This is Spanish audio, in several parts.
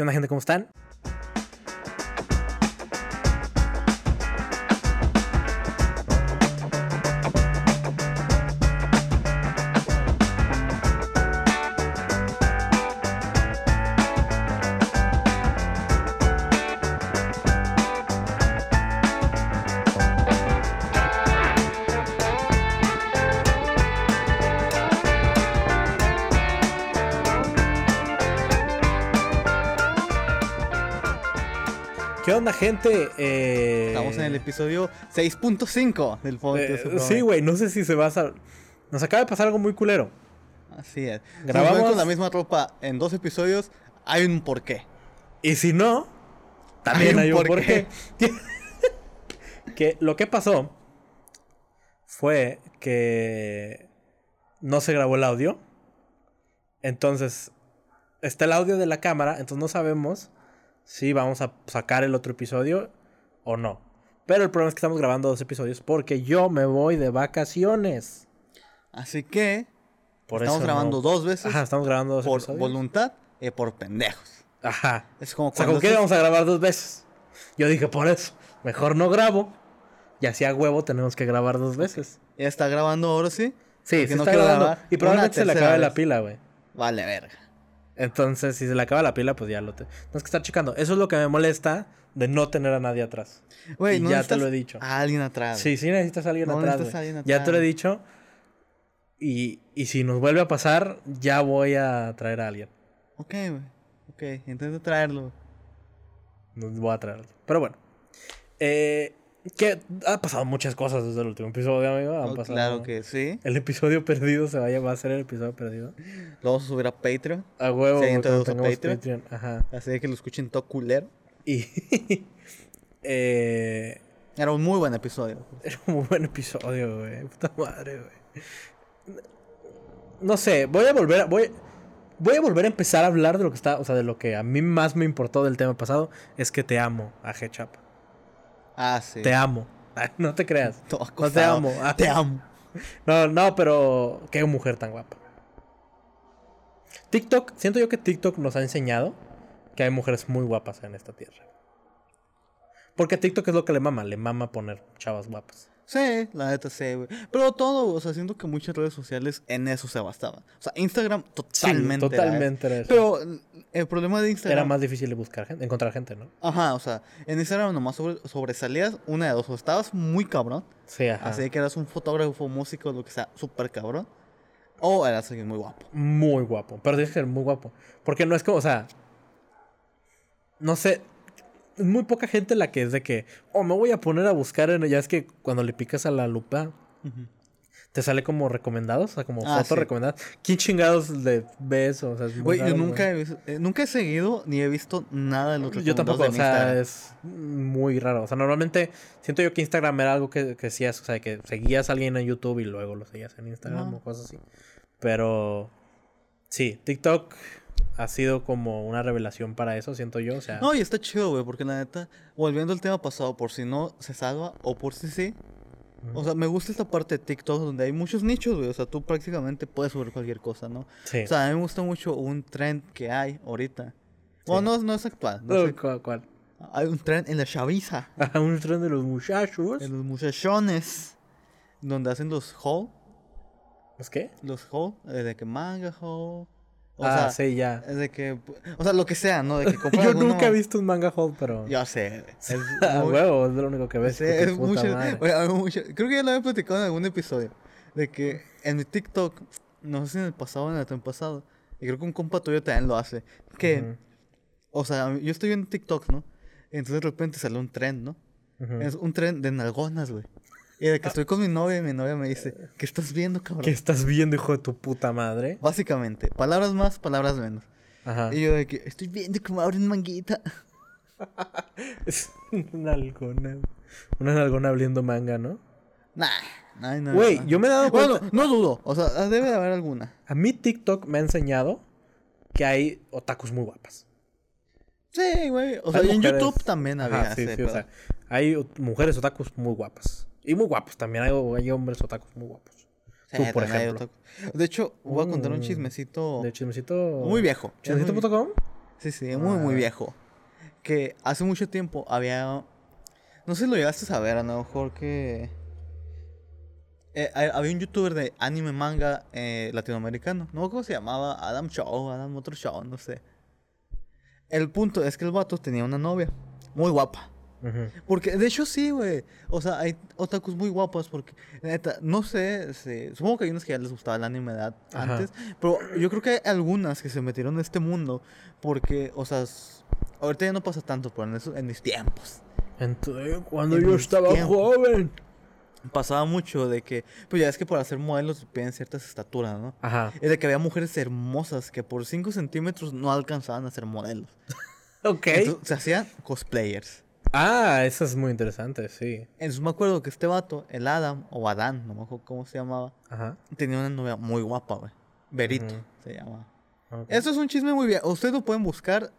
¿Qué onda, gente? ¿Cómo están? Gente? Eh, Estamos en el episodio 6.5 del podcast. eh, sí, güey, no sé si se va a... Nos acaba de pasar algo muy culero. Así es. Grabamos- con la misma ropa en dos episodios. Hay un porqué. Y si no, también hay Hay un, un porqué. que lo que pasó fue que no se grabó el audio. Entonces, está el audio de la cámara, entonces no sabemos si vamos a sacar el otro episodio o no. Pero el problema es que estamos grabando dos episodios porque yo me voy de vacaciones. Así que Por estamos grabando no- dos veces Ajá, estamos grabando dos por episodios. voluntad y por pendejos. Ajá. Es como O sea, ¿con qué estás- vamos a grabar dos veces? Yo dije, por eso, mejor no grabo. Y así a huevo tenemos que grabar dos veces. ya está grabando ahora sí. Sí, sí no está grabando. Y probablemente se le acabe la pila, güey. Vale, verga. Entonces, si se le acaba la pila, pues ya lo te... Tienes que estar checando. Eso es lo que me molesta de no tener a nadie atrás. Güey, Y no ya te lo he dicho. A alguien atrás. Sí, sí necesitas a alguien No atrás, necesitas a alguien Ya te lo he atrás. dicho. Y, y si nos vuelve a pasar, ya voy a traer a alguien. Ok, güey. Ok, intento traerlo. Voy a traer a alguien. Pero bueno. Eh, que ha pasado muchas cosas desde el último episodio, amigo. Han Oh, pasado- claro que sí. El episodio perdido se va a llamar a ser el episodio perdido. Lo vamos a subir a Patreon. A huevo, Sí, entonces, Patreon. Patreon. Ajá. Así que lo escuchen todo culero. Y. eh, Era un muy buen episodio. era un muy buen episodio, güey. Puta madre, güey. No sé, voy a volver a. Voy, voy a volver a empezar a hablar de lo que está. O sea, de lo que a mí más me importó del tema pasado. Es que te amo, a Ketchup. Ah, sí. Te amo. No te creas. Todo No te amo. Te amo. No, no, pero qué mujer tan guapa. TikTok, siento yo que TikTok nos ha enseñado que hay mujeres muy guapas en esta tierra. Porque TikTok es lo que le mama, le mama poner chavas guapas. Sí, la neta sí, güey. Pero todo, o sea, siento que muchas redes sociales en eso se bastaban. O sea, Instagram totalmente. era totalmente era eso. eso. Pero el problema de Instagram. Era más difícil de buscar gente, encontrar gente, ¿no? Ajá, o sea, en Instagram nomás sobre- sobresalías una de dos. O estabas muy cabrón, Sí, ajá. así que eras un fotógrafo, músico, lo que sea, súper cabrón. O eras alguien muy guapo. Muy guapo. Pero tienes que ser muy guapo. Porque no es como, o sea. No sé. Es muy poca gente la que es de que. Oh, me voy a poner a buscar en. Ya es que cuando le picas a la lupa. Te sale como recomendados, o sea, como Ah, fotos sí. recomendadas. ¿Quién chingados le ves? O sea, es muy Güey, yo nunca he, visto- eh, nunca he seguido ni he visto nada de los Yo tampoco, o recomendados sea, Instagram. es muy raro. O sea, normalmente siento yo que Instagram era algo que, que hacías, o sea, que seguías a alguien en YouTube y luego lo seguías en Instagram o cosas así. Pero sí, TikTok ha sido como una revelación para eso, siento yo. O sea, No, y está chido, güey, porque la neta, volviendo al tema pasado, por si no se salva o por si sí. O sea, me gusta esta parte de TikTok donde hay muchos nichos, güey. O sea, tú prácticamente puedes subir cualquier cosa, ¿no? sí. O sea, a mí me gusta mucho un trend que hay ahorita. Bueno, no, no es actual. no sé. ¿Cuál? cuál? Hay un trend en la chaviza, Ah, un tren de los muchachos. en los muchachones, donde hacen los haul. ¿Es qué? Los haul, eh, de que manga haul. O ah, sea, sí, ya. es de que. O sea, lo que sea, ¿no? De que Yo alguno- nunca he visto un manga haul, pero. Ya sé. Es Ah, muy- huevo, es lo único que ves. Sí, es mucho, mucho- Creo que ya lo había platicado en algún episodio. De que en mi TikTok, no sé si en el pasado o en el año pasado, y creo que un compa tuyo también lo hace. Que, o sea, yo estoy viendo TikTok, ¿no? Entonces de repente sale un tren, ¿no? Es un tren de nalgonas, güey. Y de que estoy con mi novia y mi novia me dice, ¿qué estás viendo, cabrón? ¿Qué estás viendo, hijo de tu puta madre? Básicamente, palabras más, palabras menos. Ajá. Y yo de que estoy viendo cómo abren manguita. Es una algona. Una algona abriendo manga, ¿no? Nah, nah, nah, Güey, yo me he dado cuenta. Bueno, no dudo. O sea, debe de haber alguna. A mí TikTok me ha enseñado que hay otakus muy guapas. Sí, güey. O sea, en YouTube también había. Ajá, sí, ese sí, o sea, hay mujeres otakus muy guapas. Y muy guapos también. Hay, hay hombres otakus muy guapos. Sí, Tú, por ejemplo. De hecho, voy a contar un Mm, chismecito De chismecito. muy viejo. ¿Chismecito.com? Sí, sí, muy, muy Ah. viejo. Que hace mucho tiempo había. No sé si lo llegaste a saber, a lo mejor que. eh, ha- había un youtuber de anime manga eh, latinoamericano. No cómo se llamaba. Adam Show, Adam otro show, no sé. El punto es que el vato tenía una novia. Muy guapa. Porque, de hecho, sí, güey. O sea, hay otakus muy guapas. Porque, neta, no sé. supongo que hay unos que ya les gustaba el anime antes. Pero yo creo que hay algunas que se metieron en este mundo. Porque, o sea, ahorita ya no pasa tanto, pero en, eso- en mis tiempos. Entonces, cuando En yo estaba tiempos. joven. Pasaba mucho de que, pues ya es que para hacer modelos piden ciertas estaturas, ¿no? Ajá. Y de que había mujeres hermosas que por 5 centímetros no alcanzaban a ser modelos. Ok. Entonces, se hacían cosplayers. Ah, eso es muy interesante, sí. Entonces me acuerdo que este vato, el Adam, o Adán, no me acuerdo cómo se llamaba, Ajá. tenía una novia muy guapa, güey. Berito Ujú. se llamaba. ok. Eso es un chisme muy viejo. Ustedes lo pueden buscar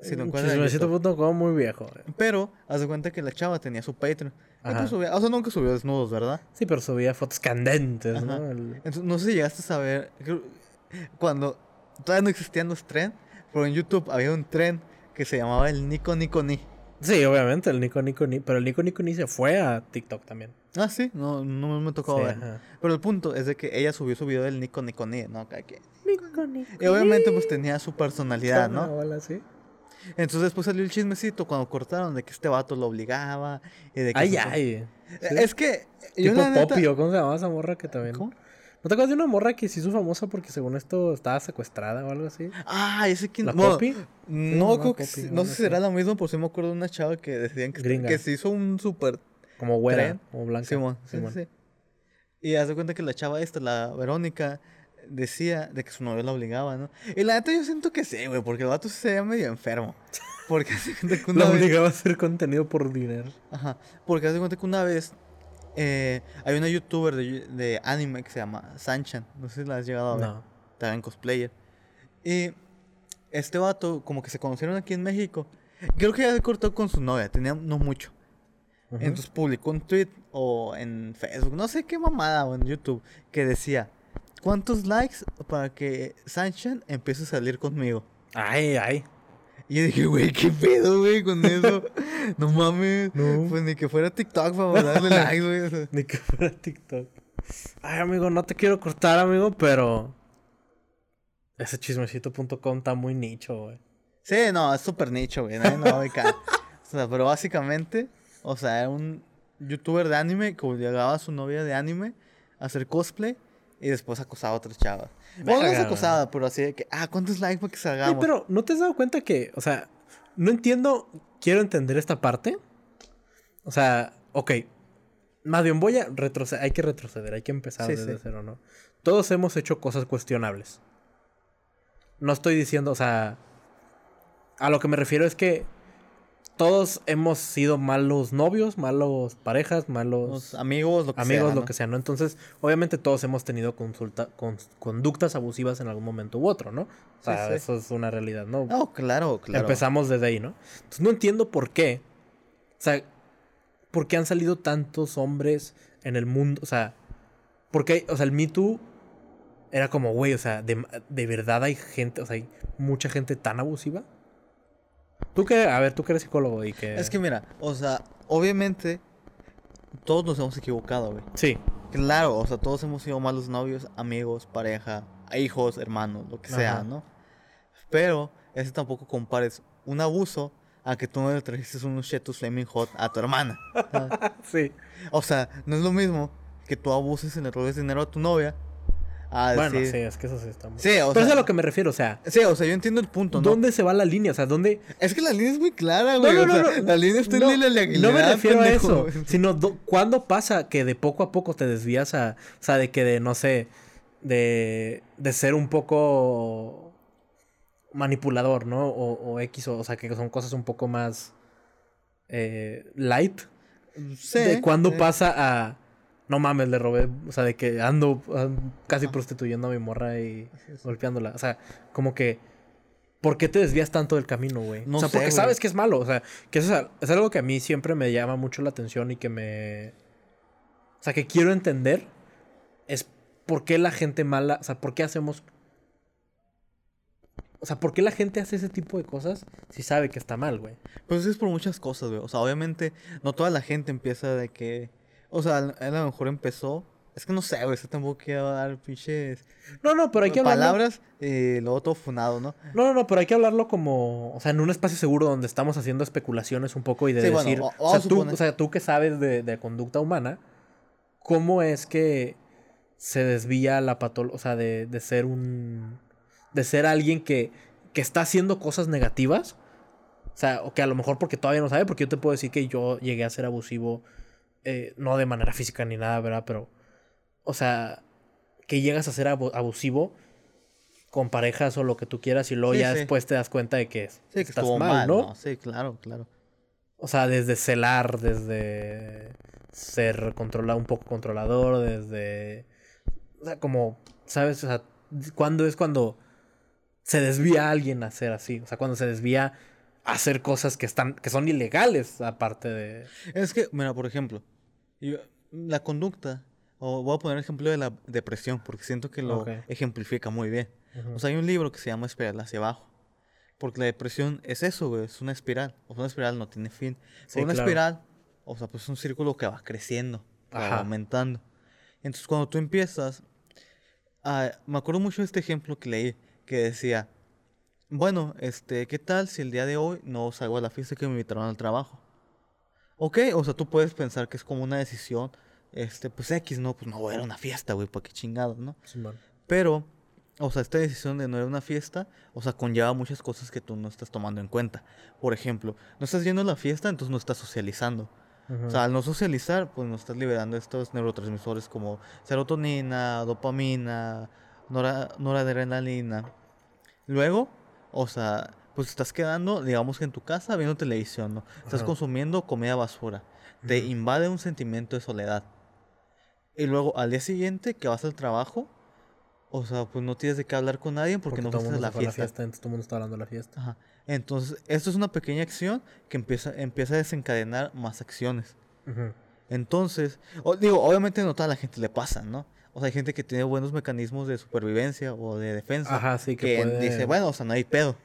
si lo encuentran. Chismecito.com muy viejo. güey. Pero, haz de cuenta que la chava tenía su Patreon. Ajá. pues subía, o sea, nunca subió desnudos, ¿verdad? Sí, pero subía fotos candentes, Ajá. ¿no? El- Entonces, no sé si llegaste a saber. Cuando todavía no existían los tren, pero en YouTube había un tren que se llamaba el Nico Nico Ni. Sí, obviamente, el Nico Nico Ni. Pero el Nico Nico Ni se fue a TikTok también. Ah, sí, no, no me tocó Sí, ver. ajá. Pero el punto es de que ella subió su video del Nico Nico Ni, ¿no? Quien. Nico Nico Y obviamente pues tenía su personalidad, ¿no? bola así. Entonces después salió el chismecito cuando cortaron de que este vato lo obligaba y de que... Ay, ay. Sí. Es que... Yo Tipo la neta- Poppy, ¿o cómo se llamaba esa morra que también? ¿Cómo? ¿No te acuerdas de una morra que se hizo famosa porque según esto estaba secuestrada o algo así? Ah, ese quién... ¿La bueno, Poppy? No, Sí, creo no, que Poppy, sí- sé si será la misma, por si me acuerdo de una chava que decían que, Gringa. que se hizo un super Como güera Tren. o blanca. Simón. Sí, Simón. sí. Y haz de cuenta que la chava esta, la Verónica, decía de que su novio la obligaba, ¿no? Y la neta yo siento que sí, güey, porque el vato sí se veía medio enfermo. Porque hace cuenta que una La vez... obligaba a hacer contenido por dinero. Ajá, porque haz de cuenta que una vez eh, hay una youtuber de, de anime que se llama Sanchan, no sé si la has llegado a ver, No. también cosplayer. Y este vato, como que se conocieron aquí en México, creo que ya cortó con su novia, tenía no mucho. Entonces publicó un tweet o en Facebook, no sé qué mamada, o en YouTube, que decía, ¿cuántos likes para que Sanchan empiece a salir conmigo? Ay, ay. Y yo dije, güey, ¿qué pedo, güey, con eso? no mames. No. Pues ni que fuera TikTok para darle likes, güey. o sea. Ni que fuera TikTok. Ay, amigo, no te quiero cortar, amigo, pero. Ese chismecito.com está muy nicho, güey. Sí, no, es súper nicho, güey. Nadie lo va a ubicar. O sea, pero básicamente, o sea, era un youtuber de anime que obligaba a su novia de anime a hacer cosplay y después acosaba a otras chavas. Bueno, no es acosada, pero así de que, ah, ¿cuántos likes para que salgamos? Oye, pero ¿no te has dado cuenta que, o sea, no entiendo, quiero entender esta parte? O sea, ok, más bien voy a retroceder, hay que retroceder, hay que empezar Sí, desde sí. cero, ¿no? Todos hemos hecho cosas cuestionables. No estoy diciendo, o sea, a lo que me refiero es que todos hemos sido malos novios, malos parejas, malos Los amigos, lo que amigos, sea, lo ¿no? que sea, ¿no? Entonces, obviamente todos hemos tenido consulta, con- conductas abusivas en algún momento u otro, ¿no? O sea, Sí, sí. eso es una realidad, ¿no? No, claro, claro. Empezamos desde ahí, ¿no? Entonces no entiendo por qué. O sea, ¿por qué han salido tantos hombres en el mundo? O sea, ¿por qué? O sea, el Me Too era como, güey, o sea, de, de verdad hay gente, o sea, hay mucha gente tan abusiva. Tú que, a ver, tú que eres psicólogo y que... Es que mira, o sea, obviamente todos nos hemos equivocado, güey. Sí, Claro, o sea, todos hemos sido malos novios, amigos, pareja, hijos, hermanos, lo que sea. ¿no? Pero ese tampoco compares un abuso a que tú no le trajiste unos chetos flaming hot a tu hermana. sí. o sea, no es lo mismo que tú abuses y le robes dinero a tu novia a Bueno, sí, es que eso sí está muy... Sí, o Pero es a lo que me refiero, o sea, Sí, o sea, yo entiendo el punto, ¿no? ¿dónde se va la línea? O sea, ¿dónde... Es que la línea es muy clara, No, güey. no, o no, sea, no. La línea está no, en la no me refiero a eso, sino do- ¿cuándo pasa que de poco a poco te desvías a, o sea, de que de, no sé, de, de ser un poco manipulador, ¿no? O, o X, o, o sea, que son cosas un poco más eh, light. Sí, de cuándo sí. pasa a, no mames, le robé, o sea, de que ando, ando casi prostituyendo a mi morra y golpeándola. O sea, como que, ¿por qué te desvías tanto del camino, güey? No o sea, sé, porque güey. sabes que es malo. O sea, que eso es, es algo que a mí siempre me llama mucho la atención y que me... O sea, que quiero entender es por qué la gente mala, o sea, por qué hacemos... O sea, ¿por qué la gente hace ese tipo de cosas si sabe que está mal, güey? Pues es por muchas cosas, güey. O sea, obviamente no toda la gente empieza de que... O sea, a lo mejor empezó... Es que no sé, güey, eso tampoco quiero dar pinches No, no, pero hay que hablarlo. palabras y luego todo funado, ¿no? No, no, no, pero hay que hablarlo como, o sea, en un espacio seguro donde estamos haciendo especulaciones un poco y de Sí, bueno, decir, o- sea, tú, o sea, tú que sabes de, de conducta humana, ¿cómo es que se desvía la patología, o sea, de, de ser un, de ser alguien que, que está haciendo cosas negativas? O sea, o que a lo mejor porque todavía no sabe, porque yo te puedo decir que yo llegué a ser abusivo, eh, no de manera física ni nada, ¿verdad? Pero, o sea, que llegas a ser abu- abusivo con parejas o lo que tú quieras y luego Sí, ya sí. después te das cuenta de que Sí, que estás mal, mal, ¿no? ¿no? Sí, claro, claro. O sea, desde celar, desde ser controla un poco controlador, desde... O sea, como, ¿sabes? O sea, ¿cuándo es cuando se desvía a alguien a ser así? O sea, cuando se desvía a hacer cosas que están que son ilegales, aparte de... Es que, mira, por ejemplo, yo- la conducta, o voy a poner ejemplo de la depresión, porque siento que lo ejemplifica muy bien. O sea, hay un libro que se llama Espiral hacia abajo. Porque la depresión es eso, güey, es una espiral. O sea, una espiral no tiene fin. Sí, una claro. espiral, o sea, pues es un círculo que va creciendo, que va aumentando. Entonces, cuando tú empiezas, ah, me acuerdo mucho de este ejemplo que leí, que decía, bueno, este, ¿qué tal si el día de hoy no salgo a la fiesta que me invitaron al trabajo? Ok, o sea, tú puedes pensar que es como una decisión, este, pues X, no, pues no voy a ir a una fiesta, güey, ¿para qué chingados, no? Simón. Pero, o sea, esta decisión de no ir a una fiesta, o sea, conlleva muchas cosas que tú no estás tomando en cuenta. Por ejemplo, no estás yendo a la fiesta, entonces no estás socializando. O sea, al no socializar, pues no estás liberando estos neurotransmisores como serotonina, dopamina, nora- noradrenalina. Luego, o sea, pues estás quedando, digamos que en tu casa viendo televisión, ¿no? Estás Ajá. consumiendo comida basura. Te invade un sentimiento de soledad. Y luego al día siguiente que vas al trabajo, o sea, pues no tienes de qué hablar con nadie porque, no todo fuiste a la se fue a fiesta. entonces todo el mundo está hablando de la fiesta. Ajá. Entonces, esto es una pequeña acción que empieza, empieza a desencadenar más acciones. Ujú. Entonces, o- digo, obviamente no toda la gente le pasa, ¿no? O sea, hay gente que tiene buenos mecanismos de supervivencia o de defensa. Ajá, sí, que que puede- dice, bueno, o sea, no hay pedo.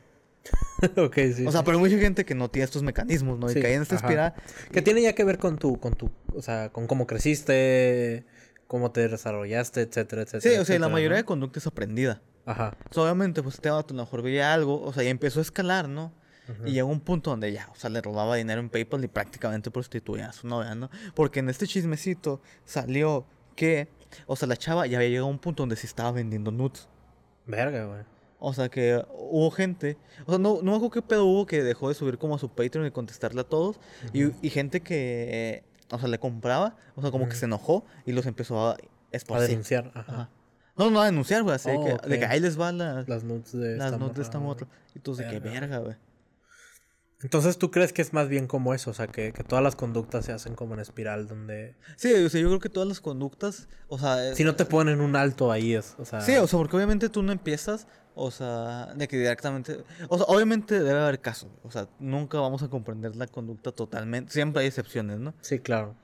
ok, sí. o sea, pero hay mucha gente que no tiene estos mecanismos, ¿no? Y Sí, cae en esta espiral. Que tiene ya que ver con tu, con tu, o sea, con cómo creciste, cómo te desarrollaste, etcétera, etcétera. Sí, o sea, y la etcétera, mayoría de conducta es aprendida. Ajá. O sea, obviamente, pues este vato a lo mejor veía algo, o sea, ya empezó a escalar, ¿no? Y llegó un punto donde ya, o sea, le robaba dinero en PayPal y prácticamente prostituía a su novia, ¿no? Porque en este chismecito salió que, o sea, la chava ya había llegado a un punto donde sí estaba vendiendo nudes. Verga, güey. O sea, que hubo gente, o sea, no, no me acuerdo qué pedo hubo que dejó de subir como a su Patreon y contestarle a todos. y, y gente que, eh, o sea, le compraba, o sea, como que se enojó y los empezó a A esparcir. denunciar. Ajá. Ajá. No, no a denunciar, güey, así de Oh, que, de que ahí les va la- Las nudes de las esta notas de esta moto. Y tú de que Verga. verga, güey. Entonces, ¿tú crees que es más bien como eso? O sea, que, que todas las conductas se hacen como en espiral, donde... Sí, o sea, yo creo que todas las conductas, o sea... Si no te ponen un alto ahí, es, o sea... Sí, o sea, porque obviamente tú no empiezas, o sea, de que directamente... O sea, obviamente debe haber casos, o sea, nunca vamos a comprender la conducta totalmente, siempre hay excepciones, ¿no? Sí, claro.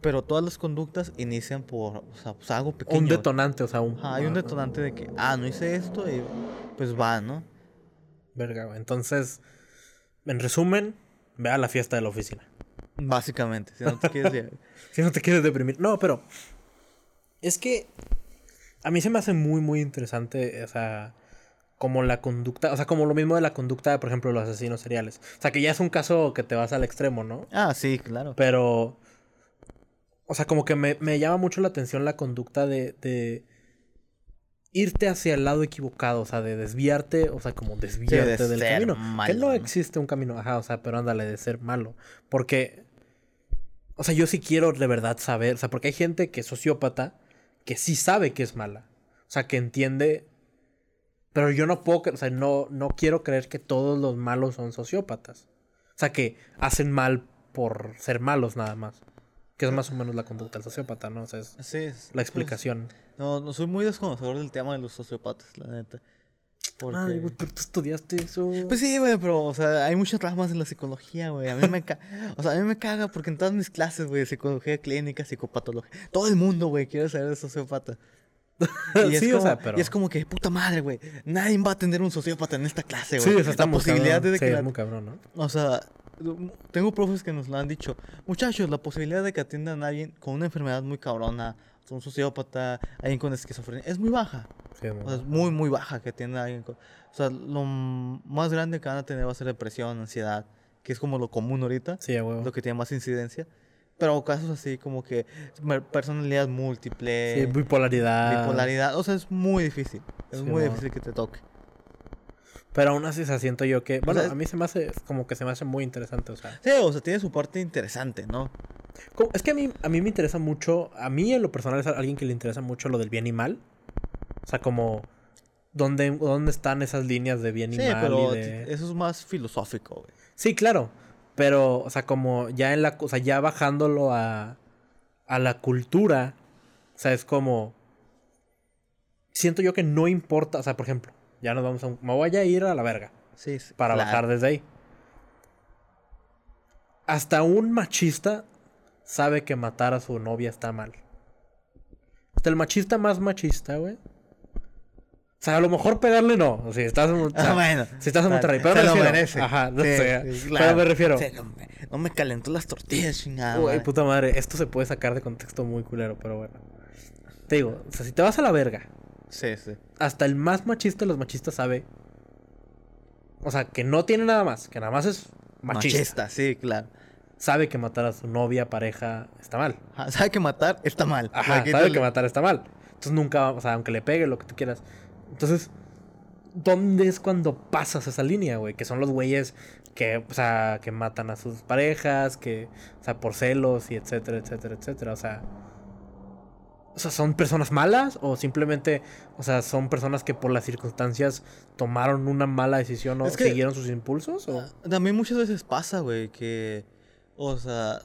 Pero todas las conductas inician por, o sea, pues algo pequeño. Un detonante, o sea, un... Ajá, hay un detonante de que, ah, no hice esto y pues va, ¿no? Verga, güey. Entonces, en resumen, ve a la fiesta de la oficina. Básicamente, si no te quieres... Si no te quieres deprimir. No, pero. Es que. A mí se me hace muy, muy interesante. O sea. Como la conducta. O sea, como lo mismo de la conducta de, por ejemplo, los asesinos seriales. O sea, que ya es un caso que te vas al extremo, ¿no? Ah, sí, claro. Pero. O sea, como que me, me llama mucho la atención la conducta de, de. Irte hacia el lado equivocado, o sea, de desviarte, o sea, como desviarte del ser camino. que malo, no ¿no? existe un camino, ajá, o sea, pero ándale, de ser malo. Porque o sea, yo sí quiero de verdad saber, o sea, porque hay gente que es sociópata que sí sabe que es mala. O sea, que entiende. Pero yo no puedo, o sea, no, no quiero creer que todos los malos son sociópatas. O sea, que hacen mal por ser malos nada más. Que es más o menos la conducta del sociópata, ¿no? O sea, es Sí, la explicación. pues, no, no soy muy desconocedor del tema de los sociopatas, la neta. Porque... Ay, güey, pero tú estudiaste eso. Pues sí, güey, pero, o sea, hay muchas ramas en la psicología, güey. A mí me caga, o sea, a mí me caga porque en todas mis clases, güey, psicología clínica, psicopatología, todo el mundo, güey, quiere ser de sociópata. Y es, Sí, o como, sea, pero- y es como que, puta madre, güey. Nadie va a tener un sociópata en esta clase, Sí, güey. o sea, está la posibilidad cabrón. de Sí, que es la- muy cabrón, ¿no? O sea, tengo profes que nos lo han dicho. Muchachos, la posibilidad de que atiendan a alguien con una enfermedad muy cabrona, un sociópata, alguien con esquizofrenia, es muy baja. Sí, O sea, es muy, muy baja que atienda a alguien con... O sea, lo más grande que van a tener va a ser depresión, ansiedad, que es como lo común ahorita, Sí, huevo. lo que tiene más incidencia. Pero casos así como que personalidad múltiple, Sí, bipolaridad. bipolaridad, o sea, es muy difícil. Es Sí, muy difícil que te toque. Pero aún así, o sea, siento yo que. Bueno, sea, a mí se me hace. Como que se me hace muy interesante, o sea. Sí, o sea, tiene su parte interesante, ¿no? como- Es que a mí, a mí me interesa mucho. A mí, en lo personal, es alguien que le interesa mucho lo del bien y mal. O sea, como. ¿Dónde, dónde están esas líneas de bien y Sí, mal? pero y de... eso es más filosófico, güey. Sí, claro. Pero, o sea, como ya en la. O sea, ya bajándolo a. A la cultura. O sea, es como. Siento yo que no importa. O sea, por ejemplo, ya nos vamos a. Me voy a ir a la verga. Sí, sí, para claro. bajar desde ahí. Hasta un machista sabe que matar a su novia está mal. Hasta el machista más machista, güey. O sea, a lo mejor pegarle no. Si estás en, o sea, Ah, bueno. si estás en Monterrey. Pero se me lo refiero. merece. Ajá, no Sí, sé. sí, Pero claro. me refiero. No, me, no me calentó las tortillas, chingada. Güey, madre. puta madre. Esto se puede sacar de contexto muy culero, pero bueno. Te digo, o sea, si te vas a la verga, Sí, sí. hasta el más machista de los machistas sabe. O sea, que no tiene nada más, que nada más es machista. Machista, sí, claro. sabe que matar a su novia, pareja, está mal. Ajá, sabe que matar está mal. Ajá, sabe que matar está mal. Entonces nunca, o sea, aunque le pegue lo que tú quieras. Entonces, ¿dónde es cuando pasas esa línea, güey? Que son los güeyes que, o sea, que matan a sus parejas, que, o sea, por celos y etcétera, etcétera, etcétera. O sea, o sea, ¿son personas malas o simplemente, o sea, son personas que por las circunstancias tomaron una mala decisión o Es que- siguieron sus impulsos? O... También muchas veces pasa, güey, que, o sea,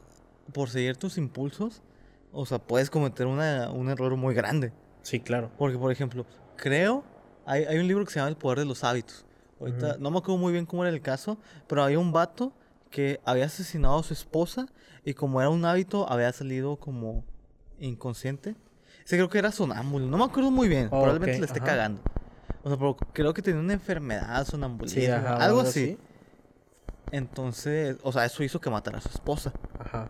por seguir tus impulsos, o sea, puedes cometer una, un error muy grande. Sí, claro. Porque, por ejemplo, creo, hay, hay un libro que se llama El Poder de los Hábitos. Ahorita, no me acuerdo muy bien cómo era el caso, pero había un vato que había asesinado a su esposa y como era un hábito, había salido como inconsciente. Sí, creo que era sonámbulo, no me acuerdo muy bien, Oh, probablemente le esté ajá. cagando. O sea, pero creo que tenía una enfermedad, sonambulismo, Sí, ajá, algo así. Entonces, o sea, eso hizo que matara a su esposa. Ajá.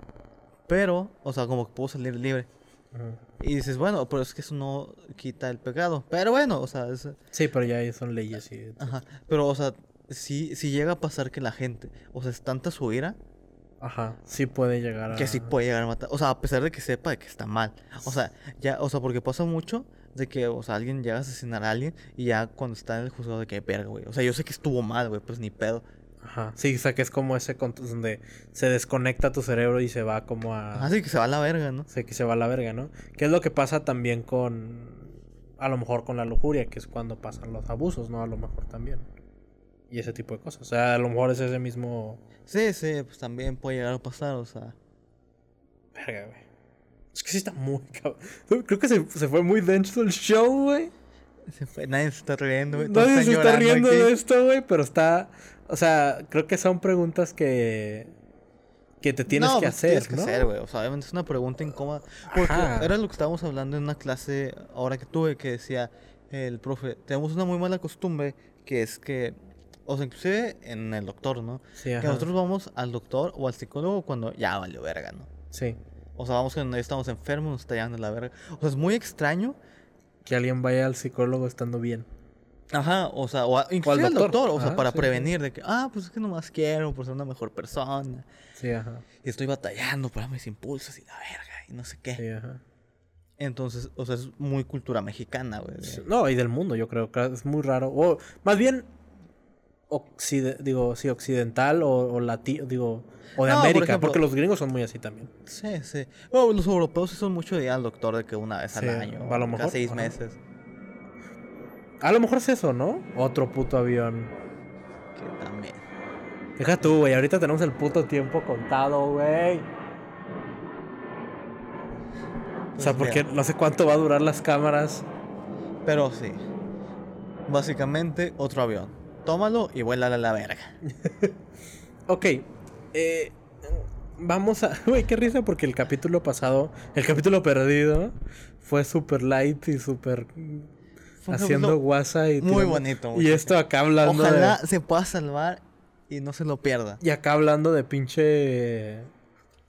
Pero, o sea, como que pudo salir libre. Ujú. Y dices, bueno, pero es que eso no quita el pecado. Pero bueno, o sea, es, Sí, pero ya son leyes y... Ajá. Pero, o sea, si, si llega a pasar que la gente, o sea, es tanta su ira, Ajá, sí puede llegar a... que sí puede llegar a matar. O sea, a pesar de que sepa de que está mal. O sea, ya, o sea, porque pasa mucho de que, o sea, alguien llega a asesinar a alguien y ya cuando está en el juzgado de que verga, güey. O sea, yo sé que estuvo mal, güey, pues ni pedo. Ajá, sí, o sea, que es como ese donde se desconecta tu cerebro y se va como a... Así que se va a la verga, ¿no? Sí, que se va a la verga, ¿no? Que es lo que pasa también con... A lo mejor con la lujuria, que es cuando pasan los abusos, ¿no? A lo mejor también. Y ese tipo de cosas. O sea, a lo mejor es ese mismo... Sí, sí, pues también puede llegar a pasar, o sea. Verga, güey. Es que sí está muy cabrón. Creo que se, se fue muy denso el show, güey. se fue- nadie se está riendo, güey. Nadie se está riendo aquí. de esto, güey, pero está... O sea, creo que son preguntas que... Que te tienes No, que pues, hacer, tienes que ¿no? hacer, güey. O sea, obviamente es una pregunta incómoda. Porque Ajá. era lo que estábamos hablando en una clase ahora que tuve que decía el profe, tenemos una muy mala costumbre que es que, o sea, inclusive en el doctor, ¿no? Sí, Que ajá. nosotros vamos al doctor o al psicólogo cuando ya valió verga, ¿no? Sí. O sea, vamos cuando ya estamos enfermos, nos está llevando la verga. O sea, es muy extraño. Que alguien vaya al psicólogo estando bien. Ajá, o sea, o a- inclusive al doctor. doctor, o sea, Ajá, para sí, sí. prevenir de que, ah, pues es que nomás quiero por ser una mejor persona. Sí, ajá. Y estoy batallando para mis impulsos y la verga, y no sé qué. Sí, ajá. Entonces, o sea, es muy cultura mexicana, güey. No, y del mundo, yo creo que es muy raro. O más bien, occide- digo, sí, occidental o, o latino, digo, o de No, por América, ejemplo- porque los gringos son muy así también. Sí, sí. Bueno, los europeos sí son mucho de ir al doctor de que una vez al año, a lo cada mejor, seis ajá. meses. A lo mejor es eso, ¿no? Otro puto avión. Que también. Deja tú, güey, ahorita tenemos el puto tiempo contado, güey. O sea, Pues porque mira, no sé cuánto va a durar las cámaras. Pero sí. Básicamente, otro avión. Tómalo y vuela a la verga. Ok. eh, vamos a. Güey, qué risa porque el capítulo pasado, el capítulo perdido, fue súper light y súper. Fue Haciendo guasa y. Muy bonito. Y muchacho. esto acá hablando. Ojalá De, se pueda salvar y no se lo pierda. y acá hablando de pinche.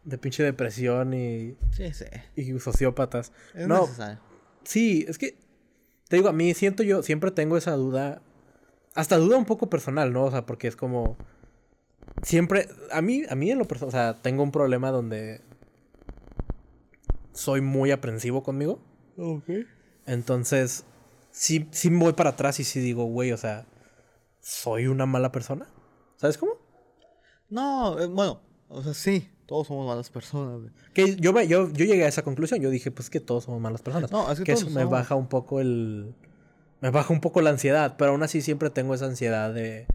De pinche depresión y. Sí, sí. Y sociópatas. Es no, necesario. sí, es que. Te digo, a mí siento yo, siempre tengo esa duda. Hasta duda un poco personal, ¿no? O sea, porque es como. Siempre. A mí, a mí en lo personal. O sea, tengo un problema donde. Soy muy aprensivo conmigo. Ok. Entonces. Sí, sí me voy para atrás y sí digo, güey, o sea. ¿Soy una mala persona? ¿Sabes cómo? No, eh, bueno, o sea, sí, todos somos malas personas. güey. Que yo, me- yo, yo llegué a esa conclusión. Yo dije, pues que todos somos malas personas. No, es que que todos eso me baja un poco el. Me baja un poco la ansiedad. Pero aún así siempre tengo esa ansiedad de.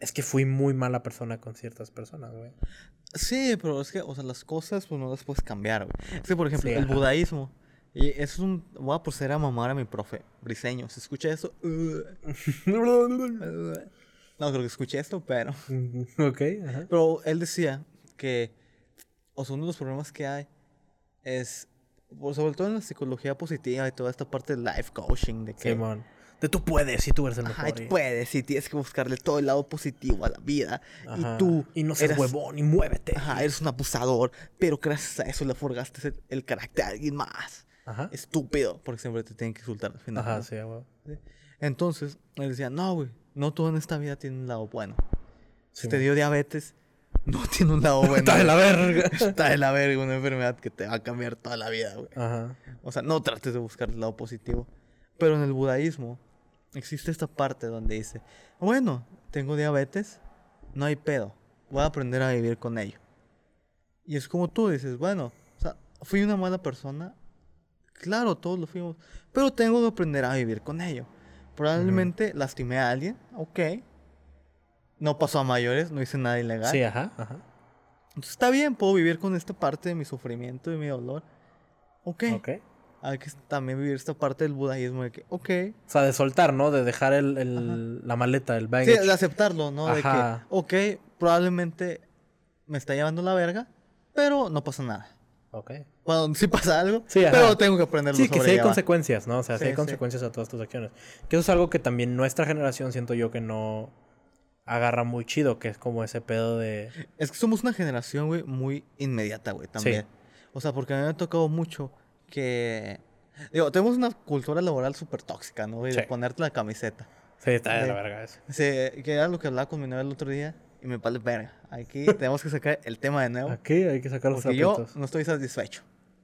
Es que fui muy mala persona con ciertas personas, güey. Sí, pero es que, o sea, las cosas pues no las puedes cambiar, güey. Es que, por ejemplo, Sí, el ajá. budaísmo. Y eso es un... Voy a proceder a mamar a mi profe briseño. ¿Se escucha eso? Uh. No creo que escuche esto, pero... ok, ajá. Pero él decía que... O sea, uno de los problemas que hay es... sobre todo en la psicología positiva y toda esta parte del life coaching, de que... Simón. De tú puedes, sí, tú eres el mejor. Ajá, y tú puedes, y tienes que buscarle todo el lado positivo a la vida. Ajá. Y tú. Y no seas eras- huevón y muévete. Ajá, eres un abusador, pero gracias a eso le forgaste el, el carácter a alguien más. Ajá. Estúpido, porque siempre te tienen que insultar al final. Ajá, ¿no? sí, güey. Entonces, él decía, no, güey, no todo en esta vida tiene un lado bueno. Si te dio diabetes, no tiene un lado bueno. Está de la verga. Está de la verga, una enfermedad que te va a cambiar toda la vida, güey. Ajá. O sea, no trates de buscar el lado positivo. Pero en el budaísmo existe esta parte donde dice, bueno, tengo diabetes, no hay pedo, voy a aprender a vivir con ello. Y es como tú dices, bueno, o sea, fui una mala persona, claro, todos lo fuimos, pero tengo que aprender a vivir con ello. Probablemente lastimé a alguien, ok. No pasó a mayores, no hice nada ilegal. Sí, ajá, ajá. Entonces está bien, puedo vivir con esta parte de mi sufrimiento y mi dolor. Ok. Ok. Hay que también vivir esta parte del budaísmo de que, ok. O sea, de soltar, ¿no? De dejar el, el- la maleta, el Sí, baggage. de aceptarlo, ¿no? De Ajá. que, ok, probablemente me está llevando la verga, pero no pasa nada. Ok. Bueno, sí pasa algo, Sí, pero tengo que aprenderlo Sí, que sí hay consecuencias, ¿no? O sea, sí, Sí, hay consecuencias a todas tus acciones. Que eso es algo que también nuestra generación siento yo que no agarra muy chido, que es como ese pedo de... Es que somos una generación, güey, muy inmediata, güey, también. O sea, porque a mí me ha tocado mucho que... Digo, tenemos una cultura laboral súper tóxica, ¿no? güey? De ponerte la camiseta. Sí, está de la verga eso. Sí, que era lo que hablaba con mi novia el otro día y me vale verga. Aquí tenemos que sacar el tema de nuevo. Aquí hay que sacar los Porque yo zapatos. no estoy satisfecho.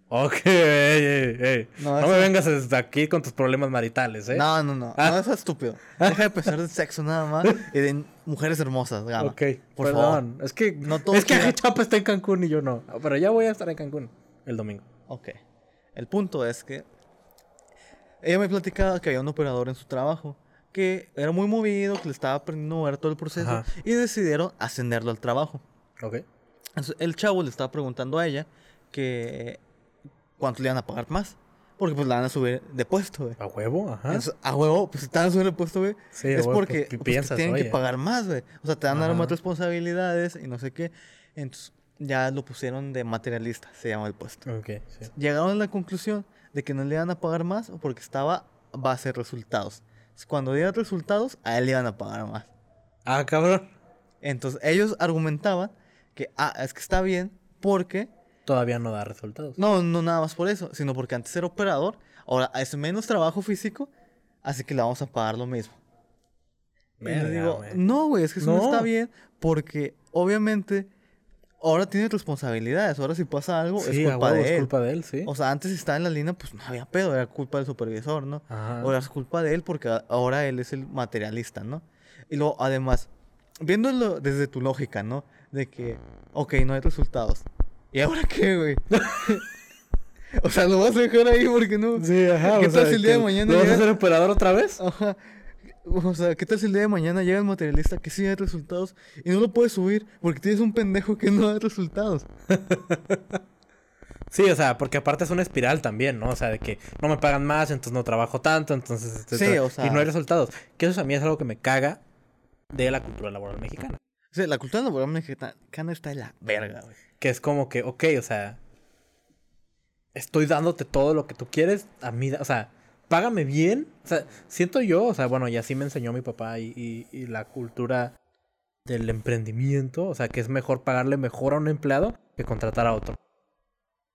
Ok, ey, ey, ey. No, No, me vengas desde aquí con tus problemas maritales, ¿eh? No, no, no. Ah. No, eso es estúpido. Deja de pensar de sexo nada más y de mujeres hermosas, Gama. Ok, por perdón. Es que, No todos es que quieren- Chapa está en Cancún y yo no. Pero ya voy a estar en Cancún el domingo. Ok. El punto es que ella me platicaba que había un operador en su trabajo que era muy movido, que le estaba aprendiendo a mover todo el proceso Ajá. y decidieron ascenderlo al trabajo. Ok. Entonces, el chavo le estaba preguntando a ella que cuánto le iban a pagar más. Porque pues la van a subir de puesto, güey. ¿A huevo? Ajá. Entonces, a huevo, pues si te van a subir de puesto, güey. Sí, es huevo, porque, pues, ¿qué pues, piensas? tienen que Oye. pagar más, güey. O sea, te van a dar más responsabilidades y no sé qué. Entonces, ya lo pusieron de materialista, se llama el puesto. Sí. Llegaron a la conclusión de que no le iban a pagar más porque estaba base de resultados. Entonces, Cuando diera resultados, a él le iban a pagar más. Ah, cabrón. Entonces, ellos argumentaban que, ah, es que está bien porque Todavía no da resultados. No, no nada más por eso, sino porque antes era operador, ahora es menos trabajo físico, así que le vamos a pagar lo mismo. Y digo, no, güey, es que eso no. No. está bien, porque obviamente ahora tiene responsabilidades, ahora si pasa algo Sí, es culpa huevo, de es él. culpa de él, sí. O sea, antes si estaba en la línea, pues no había pedo, era culpa del supervisor, ¿no? Ajá. Ahora es culpa de él porque ahora él es el materialista, ¿no? Y luego, además, viéndolo desde tu lógica, ¿no? De que, ok, no hay resultados. ¿Y ahora qué, güey? o sea, lo vas a dejar ahí porque no. Sí, ajá. ¿Qué o tal si el día de mañana ¿Lo vas a llega- hacer operador otra vez? Ajá. O sea, ¿qué tal si el día de mañana llega el materialista que sí hay resultados y no lo puedes subir porque tienes un pendejo que no da resultados? Sí, o sea, porque aparte es una espiral también, ¿no? O sea, de que no me pagan más, entonces no trabajo tanto, entonces... etcétera, o sea- Y no hay resultados. Que eso a mí es algo que me caga de la cultura laboral mexicana. Sí, la cultura laboral mexicana está de la verga, güey. Que es como que, ok, o sea, estoy dándote todo lo que tú quieres a mí, o sea, págame bien. O sea, siento yo, o sea, bueno, y así me enseñó mi papá y, y, y la cultura del emprendimiento, o sea, que es mejor pagarle mejor a un empleado que contratar a otro.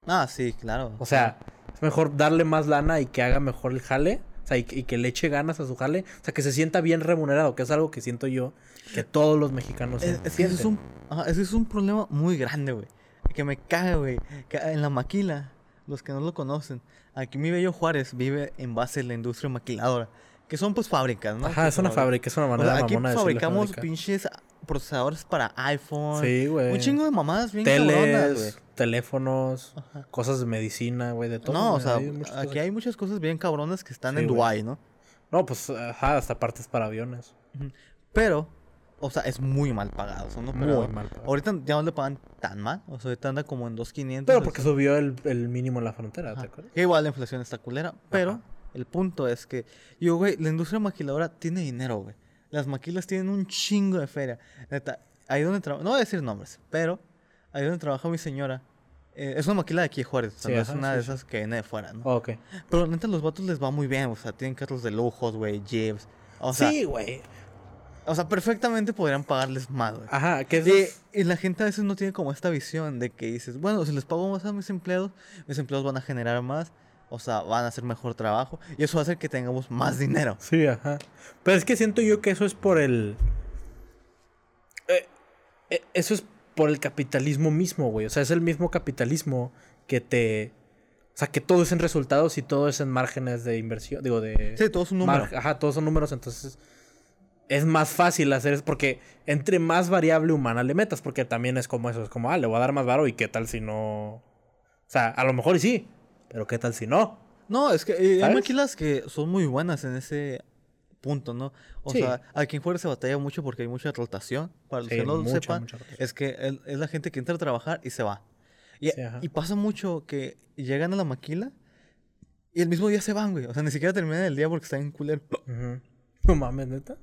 Ah, sí, claro. O sea, es mejor darle más lana y que haga mejor el jale. O sea, y, y que le eche ganas a su jale. O sea, que se sienta bien remunerado, que es algo que siento yo que todos los mexicanos es, es que es, un, ajá, es un problema muy grande, güey. Que me caga, güey. Que en la maquila, los que no lo conocen, aquí mi bello Juárez vive en base a la industria maquiladora. Que son pues fábricas, ¿no? Ajá, es una fábrica, es una manera o sea, aquí mamona fabricamos pinches procesadores para iPhone. Sí, güey. Un chingo de mamadas bien cabronas. Teles, teléfonos, Ajá. cosas de medicina, güey, de todo. No, o sea, hay aquí hay muchas cosas bien cabronas que están Sí, en. Dubái, ¿no? No, pues, ajá, hasta partes para aviones. Pero, o sea, es muy mal pagado. Son Muy operadores. mal. pagado. Ahorita ya no le pagan tan mal. O sea, ahorita anda como en 2.500. Pero así. porque subió el, el mínimo en la frontera, ¿te acuerdas? Que igual la inflación está culera. Pero Ajá. el punto es que, yo, güey, la industria maquiladora tiene dinero, güey. Las maquilas tienen un chingo de feria. Neta, ahí donde trabaja, no voy a decir nombres, pero ahí donde trabaja mi señora. eh, es una maquila de aquí de Juárez, o sea, Sí, no es una sí, de sí. esas que viene de fuera, ¿no? Ok. Pero neta, los vatos les va muy bien, o sea, tienen carros de lujos, güey, jeeps. O sea, sí, güey. O sea, perfectamente podrían pagarles más, güey. Ajá, que es... Y, y la gente a veces no tiene como esta visión de que dices, bueno, si les pago más a mis empleados, mis empleados van a generar más, o sea, van a hacer mejor trabajo, y eso va a hacer que tengamos más dinero. Sí, ajá. Pero es que siento yo que eso es por el... Eh, eh, eso es por el capitalismo mismo, güey. O sea, es el mismo capitalismo que te... O sea, que todo es en resultados y todo es en márgenes de inversión. Digo, de... Sí, todo es un número. Mar- Ajá, todos son números, entonces es más fácil hacer eso porque entre más variable humana le metas, porque también es como eso, es como, ah, le voy a dar más varo y qué tal si no... O sea, a lo mejor y sí, pero qué tal si no. No, es que eh, hay maquilas que son muy buenas en ese punto, ¿no? O Sí. sea, aquí en Juárez se batalla mucho porque hay mucha rotación. Para los Sí, que no lo sepan, es que el- es la gente que entra a trabajar y se va. Y, Sí, ajá. y pasa mucho que llegan a la maquila y el mismo día se van, güey. O sea, ni siquiera terminan el día porque están en culero. Ujú. No mames, neta.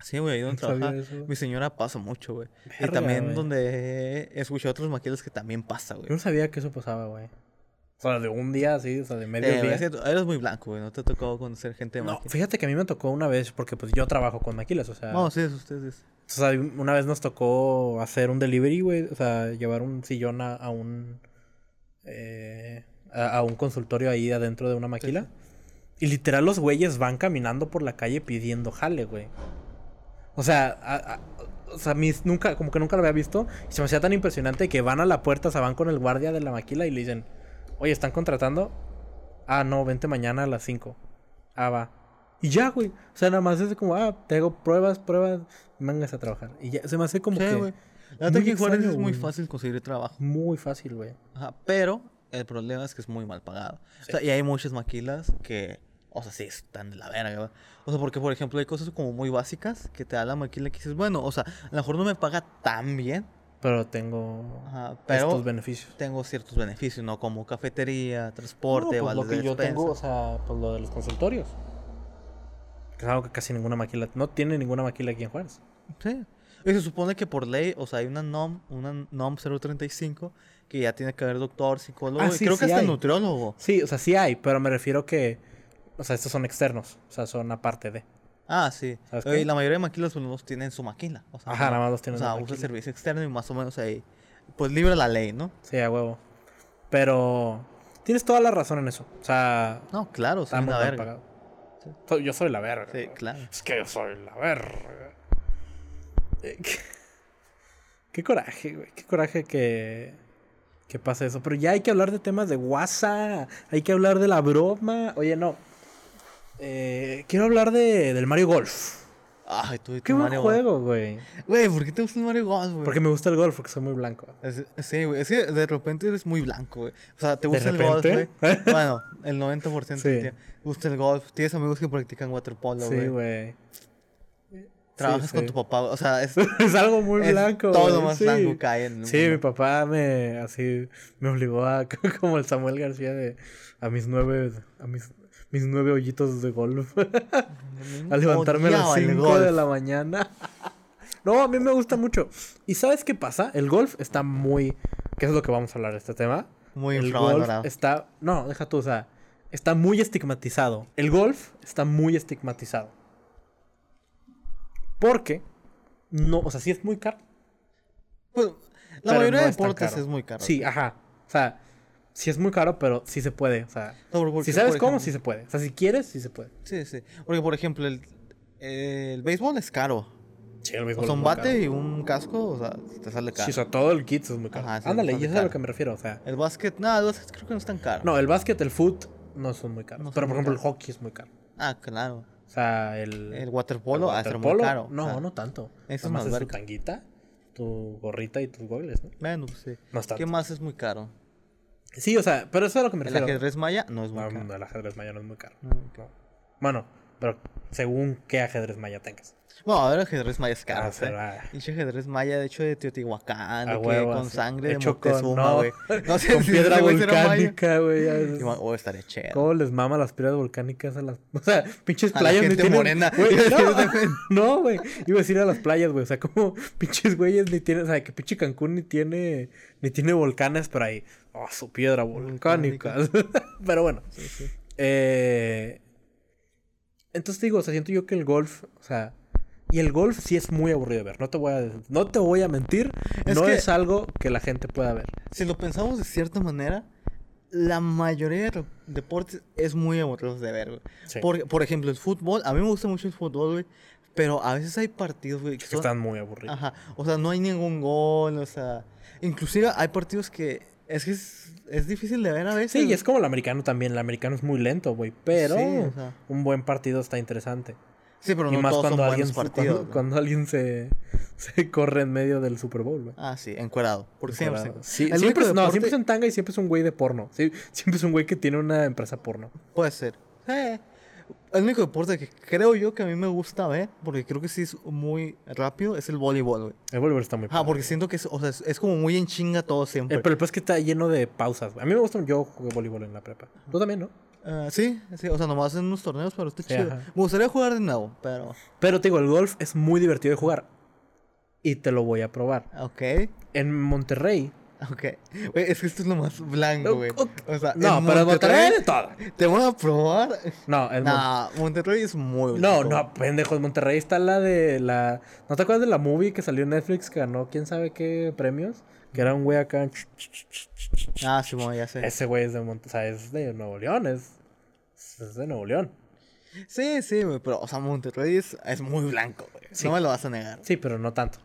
Sí, güey, ahí donde trabaja eso. mi señora pasa mucho, güey. Y también donde escuché otros maquilas que también pasa, güey. Yo no sabía que eso pasaba, güey. O sea, de un día así, o sea, de medio Eh, día. es eres muy blanco, güey. No te ha tocado conocer gente de No, fíjate que a mí me tocó una vez, porque pues yo trabajo con maquilas, o sea. No, sí, eso ustedes. O sea, una vez nos tocó hacer un delivery, güey. O sea, llevar un sillón a, a un. eh, a, a un consultorio ahí adentro de una maquila. Y literal, los güeyes van caminando por la calle pidiendo jale, güey. O sea, a- a- o sea, mis, nunca, como que nunca lo había visto. Y se me hacía tan impresionante que van a la puerta, o sea, van con el guardia de la maquila y le dicen: Oye, ¿están contratando? Ah, no, vente mañana a las 5. Ah, va. Y ya, güey. O sea, nada más es como, ah, te hago pruebas, pruebas, vengas a trabajar. Y ya, se me hace como Sí, que güey. La verdad que en Juárez extraño, es muy fácil conseguir trabajo. muy fácil, güey. Ajá, pero el problema es que es muy mal pagado. O sea, y hay muchas maquilas que, o sea, sí están de la verga, güey. O sea, porque, por ejemplo, hay cosas como muy básicas que te da la maquila que dices, bueno, o sea, a lo mejor no me paga tan bien, Pero tengo ajá, pero estos beneficios. tengo ciertos beneficios, ¿no? Como cafetería, transporte, No, pues, lo que de yo despensa. tengo, o sea, pues lo de los consultorios. Es algo que casi ninguna maquila, no tiene ninguna maquila aquí en Juárez. Sí. Y se supone que por ley, o sea, hay una NOM, una NOM 035, que ya tiene que haber doctor, psicólogo, Ah, y sí, creo que hasta hay. nutriólogo. Sí, o sea, sí hay, pero me refiero que, o sea, estos son externos, o sea, son aparte de. Ah, sí. Y la mayoría de maquilas pues, los tienen su maquila. O sea, Ajá, nada más los tienen O sea, usa servicio externo y más o menos ahí. Pues libre la ley, ¿no? Sí, a huevo. Pero tienes toda la razón en eso. O sea, No, claro, está muy verga. pagado. Sí. Yo soy la verga. Sí, claro. Es que yo soy la verga. Eh, qué, qué coraje, güey. Qué coraje que, que pase eso. Pero ya hay que hablar de temas de WhatsApp. Hay que hablar de la broma. Oye, no. Eh, quiero hablar de, del Mario Golf. Ay, tú y tu Qué buen Mario juego, güey. Güey, ¿por qué te gusta el Mario Golf, güey? Porque me gusta el golf, porque soy muy blanco. Es- sí, güey. Es que de repente eres muy blanco, güey. O sea, te ¿De gusta el golf, güey. Bueno, el 90% Sí. del tiempo. Te gusta el golf. Tienes amigos que practican waterpolo, Sí, güey. güey. Trabajas Sí, con tu papá. O sea, es, es algo muy es blanco. todo güey, lo más blanco que hay en Sí, mi papá me así me obligó a como el Samuel García de a mis nueve a mis mis nueve hoyitos de golf a levantarme a las 5 de la mañana No, a mí me gusta mucho. ¿Y sabes qué pasa? El golf está muy... ¿Qué es lo que vamos a hablar de este tema? Muy el golf está... No, deja tú, o sea... Está muy estigmatizado. El golf está muy estigmatizado. Porque... No, o sea, sí es muy caro. Pues, la pero mayoría no de deportes es muy caro. Sí, ajá. O sea, sí es muy caro, pero sí se puede. O sea, No, pero porque, si sabes cómo, ejemplo- sí se puede. O sea, si quieres, sí se puede. Sí, sí. Porque, por ejemplo, el, el béisbol es caro. Sí, el O béisbol sea, es un bate caro. y un casco, o sea, te sale caro. Sí, o sea, todo el kit es muy caro. Ajá, sí, Ándale, y eso es a lo que me refiero. O sea, El básquet, nada, el básquet creo que no es tan caro. no, el básquet, el foot, no son muy caros. No son pero, por ejemplo, el hockey es muy caro. Ah, claro. O sea, el... El waterpolo, el ser muy waterpolo, caro. No, o sea, no tanto. es Nada más una es tu tanguita, tu gorrita y tus goggles, ¿no? Bueno, pues sí. No es tanto. ¿Qué más es muy caro? Sí, o sea, pero eso es a lo que me El refiero. ajedrez maya no es muy caro. no, el ajedrez maya no es muy caro. No. No. Bueno, pero según qué ajedrez maya tengas. Bueno, a ver, ajedrez maya es caro. Ah, ¿eh? Pinche ajedrez maya, de hecho, de Teotihuacán, A de que huevo, con así. sangre de Hecho con- Moctezuma, no, güey. No sé con si piedra volcánica, güey. Oh, estaría chévere. ¿Cómo les mama las piedras volcánicas a las... O sea, pinches A la playas gente tienen... morena. No, no, güey. Iba a decir a las playas, güey. O sea, como pinches güeyes ni tienen... O sea, que pinche Cancún ni tiene... Ni tiene volcanes, pero ahí... Oh, su piedra volcánica. pero bueno. Sí, sí. Eh... Entonces digo, o sea, siento yo que el golf... O sea... Y el golf sí es muy aburrido de ver. No te voy a, no te voy a mentir. Es no que- es algo que la gente pueda ver. Si lo pensamos de cierta manera, la mayoría de re- deportes es muy aburrido de ver, güey. Sí. Por, por ejemplo, el fútbol, a mí me gusta mucho el fútbol, güey. Pero a veces hay partidos, güey, que Que son... están muy aburridos. Ajá, o sea, no hay ningún gol, o sea... Inclusive hay partidos que... Es que es, es difícil de ver a veces. Sí, y es como el americano también. El americano es muy lento, güey. Pero Sí, o sea. un buen partido está interesante. Sí, pero y no más todos cuando son alguien, buenos partidos. cuando, cuando alguien se, se corre en medio del Super Bowl, güey. Ah, sí, encuerado. Porque siempre se- Sí, el siempre, no, siempre es en tanga y siempre es un güey de porno. Sí, siempre es un güey que tiene una empresa porno. Puede ser. Eh, el único deporte que creo yo que a mí me gusta ver, porque creo que sí es muy rápido, es el voleibol, güey. El voleibol está muy Ah, porque siento que es, o sea, es, es como muy en chinga todo siempre. Eh, pero el peor es que está lleno de pausas. güey. A mí me gusta, yo jugué voleibol en la prepa. Tú también, ¿no? Ah, sí, sí, o sea, nomás en unos torneos, pero está Sí, chido. ajá. Me gustaría jugar de nuevo, pero... Pero te digo, el golf es muy divertido de jugar. Y te lo voy a probar. Ok, En Monterrey. ok. Güey, es que esto es lo más blanco, güey. Ok. O sea, No, pero Monterrey de todo. Te voy a probar... No, Mon- Monterrey es muy No, blanco. no, pendejo. En Monterrey está la de la. ¿No te acuerdas de la movie que salió en Netflix que ganó quién sabe qué premios? Que era un güey acá. Ah, sí, bueno, ya sé. Ese güey es de Mont- o sea, es de Nuevo León, es, es de Nuevo León. Sí, sí, güey, pero, o sea, Monterrey es, es muy blanco, güey. Sí. No me lo vas a negar. Sí, pero no tanto.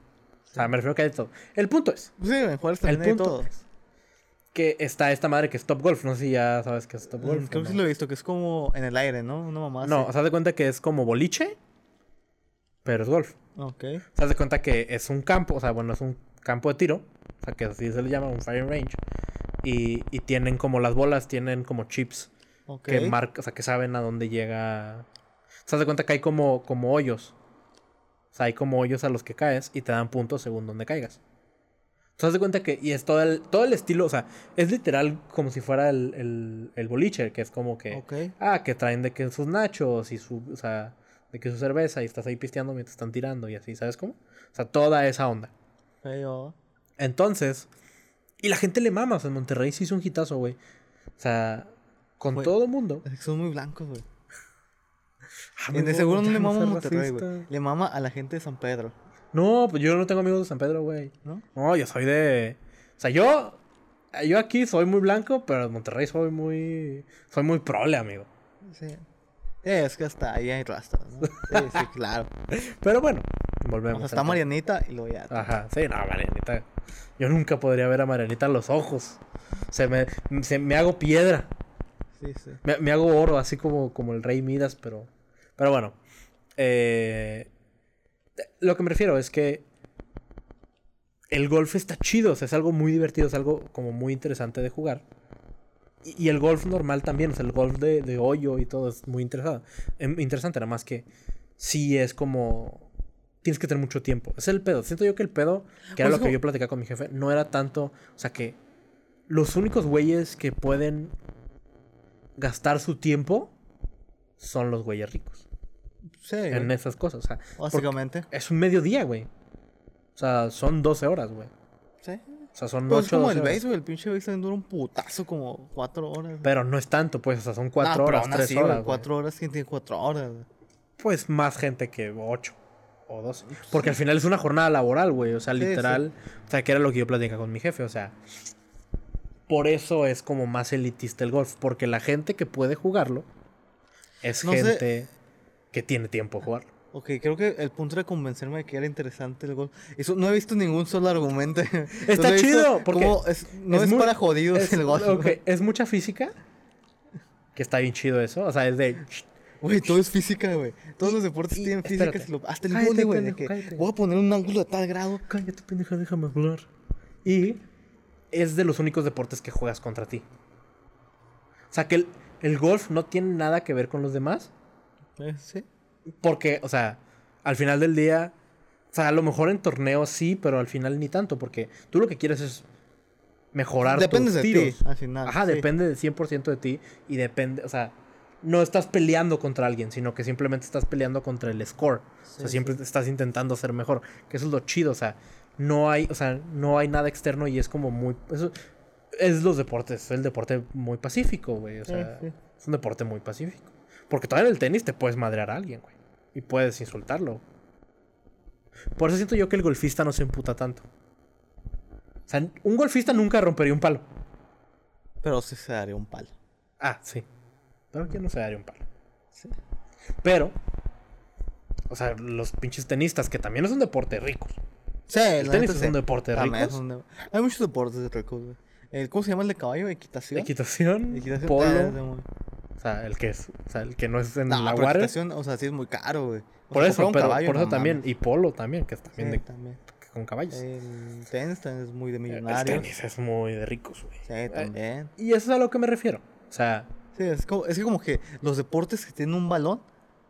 O sea, me refiero que hay de todo. El punto es Sí, en Juárez El también hay punto todo. es que está esta madre que es Top Golf. No sé si ya sabes que es Top Mm, Golf. Creo o que no. sí lo he visto, que es como en el aire, ¿no? Una mamá No, o sea, de cuenta que es como boliche, pero es golf. Ok. O sea, de cuenta que es un campo, o sea, bueno, es un campo de tiro. O sea, que así se le llama, un firing range. Y, y tienen como las bolas, tienen como chips. Que marca, o sea, que saben a dónde llega. Se das de cuenta que hay como, como hoyos. Sea, hay como hoyos a los que caes y te dan puntos según donde caigas. Te das de cuenta que, y es todo el, todo el estilo, o sea, es literal como si fuera el, el, el boliche, que es como que, ah, que traen de que sus nachos y su, o sea, de que su cerveza y estás ahí pisteando mientras están tirando y así, ¿sabes cómo? O sea, toda esa onda. Oh. Entonces, y la gente le mama, o sea, en Monterrey sí hizo un hitazo, güey. O sea, con todo el mundo. Son muy blancos, güey. Ah, Y de seguro no le mama Monterrey, güey. Le mama a la gente de San Pedro, No, pues yo no tengo amigos de San Pedro, güey. ¿no? No, yo soy de. O sea, yo. Yo aquí soy muy blanco, pero en Monterrey soy muy. Soy muy prole, amigo. Sí. Eh, es que hasta ahí hay rastros, ¿no? Sí, sí, claro. Pero bueno, O volvemos. sea, está. Marianita y luego ya. Ajá, sí, no, Marianita. Yo nunca podría ver a Marianita a los ojos. Se me, se, me hago piedra. Sí, sí. Me, me hago oro, así como, como el rey Midas, pero. Pero bueno. eh, lo que me refiero es que. El golf está chido, o sea, es algo muy divertido, es algo como muy interesante de jugar. Y, y el golf normal también, o sea, el golf de, de hoyo y todo es muy interesante. em, Interesante, nada más que sí es como. Tienes que tener mucho tiempo. Es el pedo. Siento yo que el pedo, que era Pues lo que yo platicaba con mi jefe, no era tanto. O sea, que los únicos güeyes que pueden gastar su tiempo son los güeyes ricos Sí, en güey. esas cosas. O sea, básicamente. es un mediodía, güey. sea, son 12 horas, güey. Sí. O sea, son Pues es 8 como 12 el horas. béisbol, el pinche béisbol dura un putazo como cuatro horas. Pero no es tanto, pues, o sea, son 4 Ah, pero horas, aún 3 así, güey, horas. güey. Cuatro horas, ¿quién tiene cuatro horas? güey? Pues más gente que 8 o 12. Porque al final es una jornada laboral, güey. O sea, Sí, sí. literal. O sea, que era lo que yo platicaba con mi jefe. O sea, por eso es como más elitista el golf. Porque la gente que puede jugarlo es No sé. Que tiene tiempo de jugarlo. Ok, creo que el punto era convencerme de que era interesante el golf. Eso, no he visto ningún solo argumento. Está chido, porque es- no es, muy- para jodidos es- el golf. ok, es mucha física. Que está bien chido eso. O sea, es de. Güey, todo es física, güey. Todos los deportes y- tienen física. lo- hasta el Cállate, güey. Voy a poner un ángulo de tal grado. Cállate, pendeja, déjame hablar. Y es de los únicos deportes que juegas contra ti. O sea, que el, el golf no tiene nada que ver con los demás. Eh, sí. Porque, o sea, al final del día. O sea, a lo mejor en torneos sí, pero al final ni tanto. Porque tú lo que quieres es mejorar Depende tus de ti, tiros. al final. Ajá, sí. depende del 100% de ti. Y depende, o sea, no estás peleando contra alguien, sino que simplemente estás peleando contra el score. o sea, Sí, siempre estás intentando ser mejor. Que eso es lo chido, o sea, no hay, o sea, no hay nada externo y es como muy. Eso, es los deportes, es el deporte muy pacífico, güey. O sea, sí. es un deporte muy pacífico. Porque todavía en el tenis te puedes madrear a alguien, güey. Y puedes insultarlo. Por eso siento yo que el golfista no se emputa tanto. O sea, un golfista nunca rompería un palo. Pero sí se daría un palo. Ah, sí. Pero aquí no se daría un palo. Sí. Pero, o sea, los pinches tenistas, que también es un deporte rico. Sí, El tenis es sí. un deporte ricos. es un de- Hay muchos deportes de ricos, güey. ¿Cómo se llama el de caballo? ¿Equitación? Equitación, Equitación, ah, polo. O sea, el que es, o sea, el que no es en No, la equitación, o sea, sí es muy caro, güey. O Por sea, eso, pero caballo, por eso no también. mames. Y polo también, que es también Sí, de, también. con caballos. El tenis es muy de el millonarios. tenis es muy de ricos, güey. Sí, también. Y eso es a lo que me refiero. O sea, Sí, es, como, es que como que los deportes que tienen un balón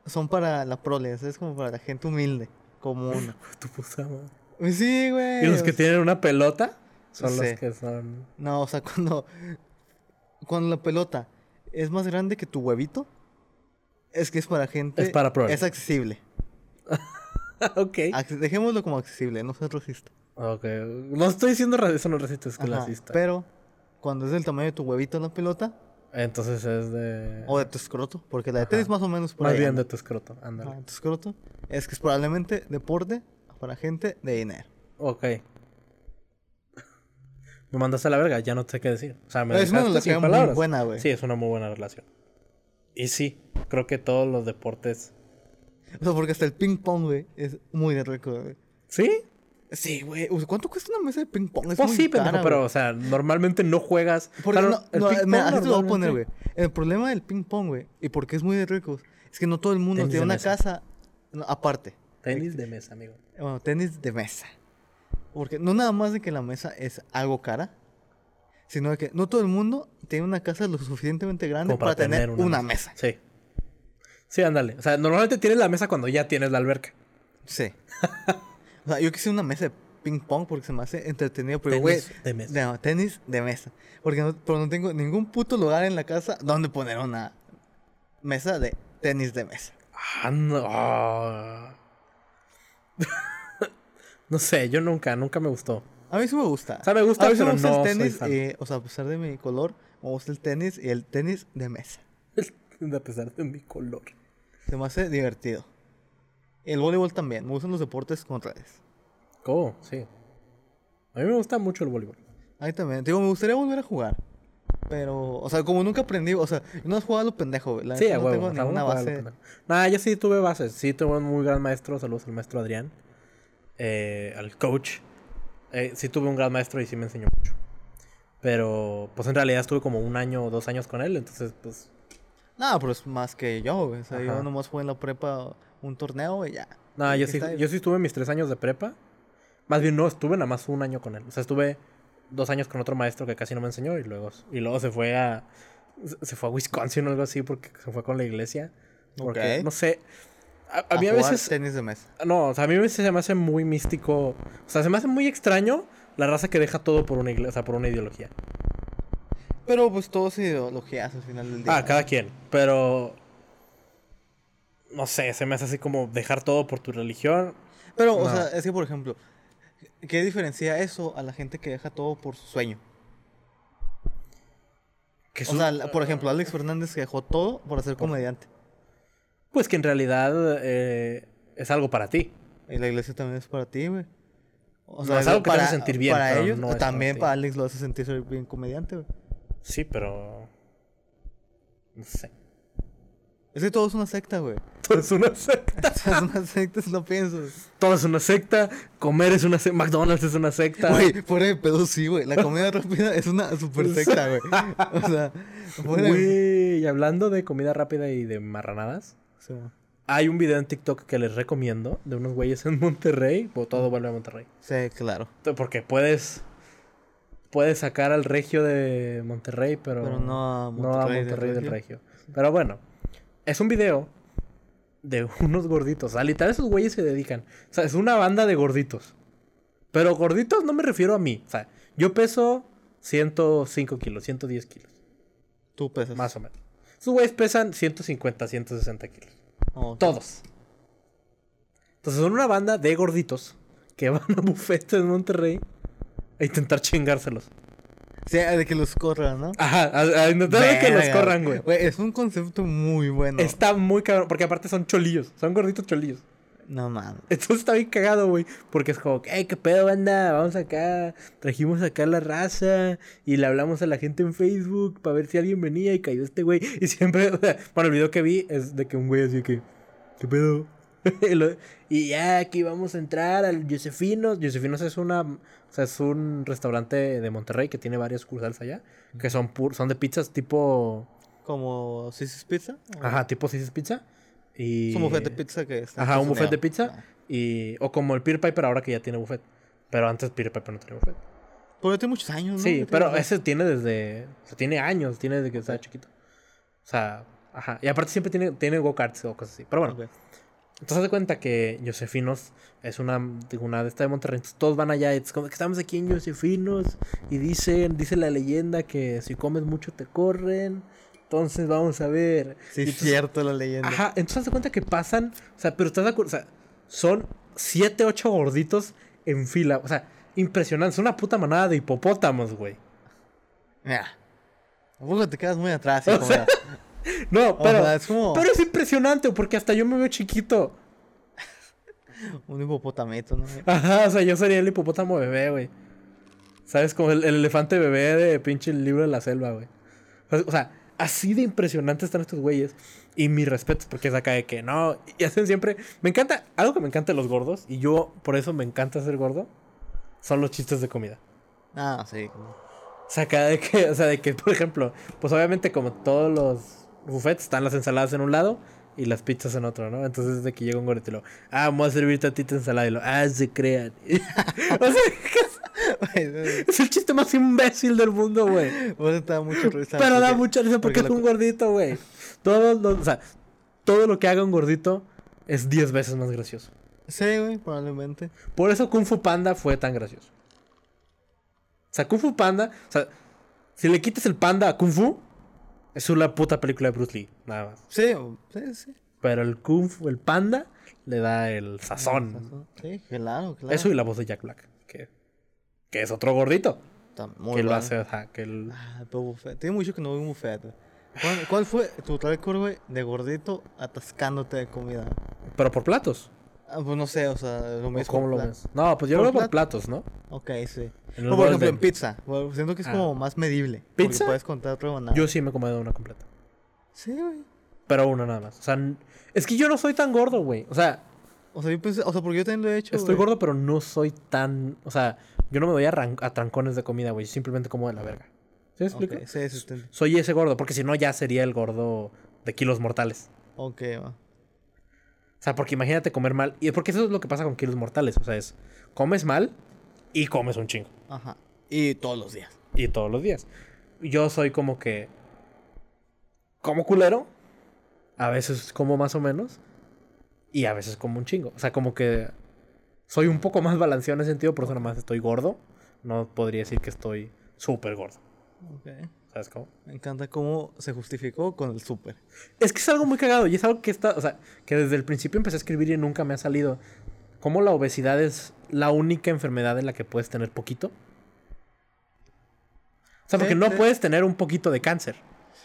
son para la prole, es como para la gente humilde, como uno. tu puta madre. Sí, güey. Y los que tienen una pelota son Sí. los que son. No, o sea, cuando, cuando la pelota es más grande que tu huevito, es que es para gente... Es para prole. Es accesible. ok. Dejémoslo como accesible, no seas racista. Ok. No estoy diciendo eso no racista, es clasista. Pero cuando es del tamaño de tu huevito la pelota, Entonces es de. o de tu escroto, porque la de tenis más o menos por Más ahí bien anda. de tu escroto, ándale. Ajá, tu escroto, es que es probablemente deporte para gente de dinero. Ok. Me mandaste a la verga, ya no sé qué decir. O sea, me Es una dejaste sin relación muy buena, güey. Sí, es una muy buena relación. Y sí, creo que todos los deportes. O sea, porque hasta el ping pong, güey, es muy de rico, güey. ¿Sí? Sí, güey. ¿Cuánto cuesta una mesa de ping pong? Es Pues muy sí, pendejo, cara, pero, o sea, normalmente no juegas. Porque no, el ping así te lo voy a poner, güey. El problema del ping pong, güey, y porque es muy de ricos, es que no todo el mundo tiene una mesa. casa no, aparte. Tenis de mesa, amigo. Bueno, tenis de mesa. Porque no nada más de que la mesa es algo cara, sino de que no todo el mundo tiene una casa lo suficientemente grande para, tener una, mesa. Sí. Sí, ándale. O sea, normalmente tienes la mesa cuando ya tienes la alberca. Sí. o sea, yo quise una mesa de ping pong porque se me hace entretenido, pero Tenis de mesa. no, tenis de mesa. Porque no, pero no tengo ningún puto lugar en la casa donde poner una mesa de tenis de mesa. Ah, no. no sé, yo nunca, nunca me gustó. A mí sí me gusta. O sea, me gusta, a mí sí me gusta no el soy tenis, fan. eh, o sea, a pesar de mi color, me gusta el tenis y el tenis de mesa. A pesar de mi color. Se me hace divertido. El voleibol también. Me gustan los deportes con redes. ¿Cómo? Sí. A mí me gusta mucho el voleibol. A mí también. Digo, me gustaría volver a jugar. Pero, o sea, como nunca aprendí, o sea, no he jugado a lo pendejo. La Sí, no huevo. tengo o sea, ninguna base. Nah, yo sí tuve bases. Sí, tuve un muy gran maestro. Saludos al maestro Adrián. Eh, al coach. Eh, sí tuve un gran maestro y sí me enseñó mucho. Pero, pues en realidad estuve como un año o dos años con él. Entonces, pues... No, pero es más que yo, güey. O sea, Ajá. yo nomás jugué en la prepa un torneo y ya. No, yo sí, yo sí estuve mis tres años de prepa. Más bien no, estuve nada más un año con él. O sea, estuve dos años con otro maestro que casi no me enseñó y luego, y luego se fue a se fue a Wisconsin o algo así porque se fue con la iglesia. Porque, no sé, a, a a mí a veces... tenis de mesa. No, o sea, a mí a veces se me hace muy místico. O sea, se me hace muy extraño la raza que deja todo por una iglesia, o sea, por una ideología. Pero pues todo es ideologías al final del día. Ah, cada quien. Pero... No sé, se me hace así como dejar todo por tu religión. Pero, o sea, es que por ejemplo, ¿Qué diferencia eso a la gente que deja todo por su sueño? Que O su- sea, la- por ejemplo, Alex Fernández que dejó todo por ser comediante. Pues que en realidad eh, es algo para ti. Y la iglesia también es para ti, güey. O No, es algo que te hace sentir bien, Para ellos, no para también para Alex lo hace sentir bien comediante, güey. Sí, pero. No sé. Es que todo es una secta, güey. Todo es una secta. O sea, es una secta si lo pienso. Todo es una secta. Comer es una secta. McDonald's es una secta. Güey, fuera de pedo sí, güey. La comida rápida es una super secta, güey. O sea, fuera. Güey, y hablando de comida rápida y de marranadas, Sí, hay un video en TikTok que les recomiendo de unos güeyes en Monterrey. O todo vuelve a Monterrey. Sí, claro. Porque puedes. Puedes sacar al regio de Monterrey, pero. Pero no a no a Monterrey del Regio. regio. Pero bueno, es un video de unos gorditos. O sea, literal, esos güeyes se dedican. O sea, es una banda de gorditos. Pero gorditos no me refiero a mí. O sea, yo peso 105 kilos, 110 kilos. Tú pesas. Más o menos. Esos güeyes pesan 150, 160 kilos. Todos. Entonces son una banda de gorditos que van a bufetes en Monterrey a intentar chingárselos. Sí, de que los corran, ¿no? Ajá, a, a intentar de que los Verga, corran, güey. Güey, es un concepto muy bueno. Está muy cabrón, porque aparte son cholillos, son gorditos cholillos. No mames. Entonces está bien cagado, güey. Porque es como, hey, qué pedo, banda. Vamos acá. Trajimos acá la raza. Y le hablamos a la gente en Facebook para ver si alguien venía y cayó este güey. Y siempre, o sea, bueno, el video que vi es de que un güey así que, ¿qué pedo? y, ya aquí vamos a entrar al Josefinos. Josefinos es una, o sea, es un restaurante de Monterrey que tiene varias sucursales allá. Que son, pur- son de pizzas tipo, Como Sissy's Pizza. ajá, tipo Sis's Pizza. Y... Es un buffet de pizza que está. Ajá, un buffet de pizza. Y, o como el Peter Piper ahora que ya tiene buffet. Pero antes Peter Piper no tenía buffet. Pero tiene muchos años, ¿no? Sí, pero ese tiene desde... O sea, tiene años, tiene desde que estaba chiquito. O sea, ajá. Y aparte siempre tiene, tiene go-karts o cosas así. Pero bueno, Ok. entonces de cuenta que Josefinos es una, una de esta de Monterrey. Entonces todos van allá. y Es como que estamos aquí en Josefinos. Y dicen, dice la leyenda que si comes mucho te corren. Entonces vamos a ver. Sí, es cierto la leyenda. Ajá, entonces de cuenta que pasan, o sea, pero estás de acuerdo, o sea, son siete, ocho gorditos en fila, o sea, impresionante, es una puta manada de hipopótamos, güey. Mira. Tampoco te quedas muy atrás, O hijo, sea, mira. No, O pero, sea, es como pero es impresionante, porque hasta yo me veo chiquito. un hipopotamito, ¿no? Ajá, o sea, yo sería el hipopótamo bebé, güey. ¿Sabes? Como el, el elefante bebé de pinche el libro de la selva, güey. O o sea, así de impresionantes están estos güeyes. Y mi respeto, porque es acá de que no. Y hacen siempre. Me encanta. Algo que me encanta de los gordos. Y yo, por eso me encanta ser gordo. Son los chistes de comida. Ah, sí. O sea, acá de que, o sea, de que, por ejemplo, pues obviamente como todos los buffets están las ensaladas en un lado y las pizzas en otro, ¿no? Entonces es de que llega un gordito y lo, ah, vamos a servirte a ti tu ensalada y lo, ah, se crean. o sea, es el chiste más imbécil del mundo, güey. Vos te da mucho risa. Pero da mucha risa porque, porque es un la- gordito, güey. Todo, lo- o sea, todo lo que haga un gordito es 10 veces más gracioso. Sí, güey, probablemente. Por eso Kung Fu Panda fue tan gracioso. O sea, Kung Fu Panda, o sea, si le quitas el panda a Kung Fu, es una puta película de Bruce Lee, nada más. Sí, sí, sí. Pero el Kung Fu, el panda, le da el sazón. Sí, claro, claro. Eso y la voz de Jack Black, que, es otro gordito, Está muy que lo bueno. hace, o sea, que el... Ah, pero buffet. Tiene mucho que no voy a un buffet. güey. ¿Cuál, cuál fue tu récord, güey, de gordito atascándote de comida? Pero por platos. Ah, pues no sé, o sea, lo ¿o mismo. ¿Cómo lo ves? No, pues yo ¿Por lo veo por plato? platos, ¿no? Ok, sí. En el O por ejemplo, en pizza. Bueno, siento que es Ah. como más medible. ¿Pizza? puedes contar rebanada. Yo sí me he comido una completa. Sí, güey. Pero una nada más. O sea, es que yo no soy tan gordo, güey. O sea, O sea, yo pensé, o sea, porque yo también lo he hecho. Estoy güey. gordo, pero no soy tan. O sea, yo no me doy a, a trancones de comida, güey. Simplemente como de la verga. ¿Sí me explico? Ok, sí, sí, sí. Soy ese gordo, porque si no, ya sería el gordo de kilos mortales. Ok, va. O sea, porque imagínate comer mal. Y porque eso es lo que pasa con kilos mortales. O sea, es comes mal y comes un chingo. Ajá. Y todos los días. Y todos los días. Yo soy como que. Como culero. A veces como más o menos. Y a veces como un chingo. O sea, como que. Soy un poco más balanceado en ese sentido, por eso nomás estoy gordo. No podría decir que estoy súper gordo. Ok. ¿Sabes cómo? Me encanta cómo se justificó con el súper. Es que es algo muy cagado y es algo que está, o sea, que desde el principio empecé a escribir y nunca me ha salido. cómo la obesidad es la única enfermedad en la que puedes tener poquito. O sea, porque Sí, no sí. puedes tener un poquito de cáncer,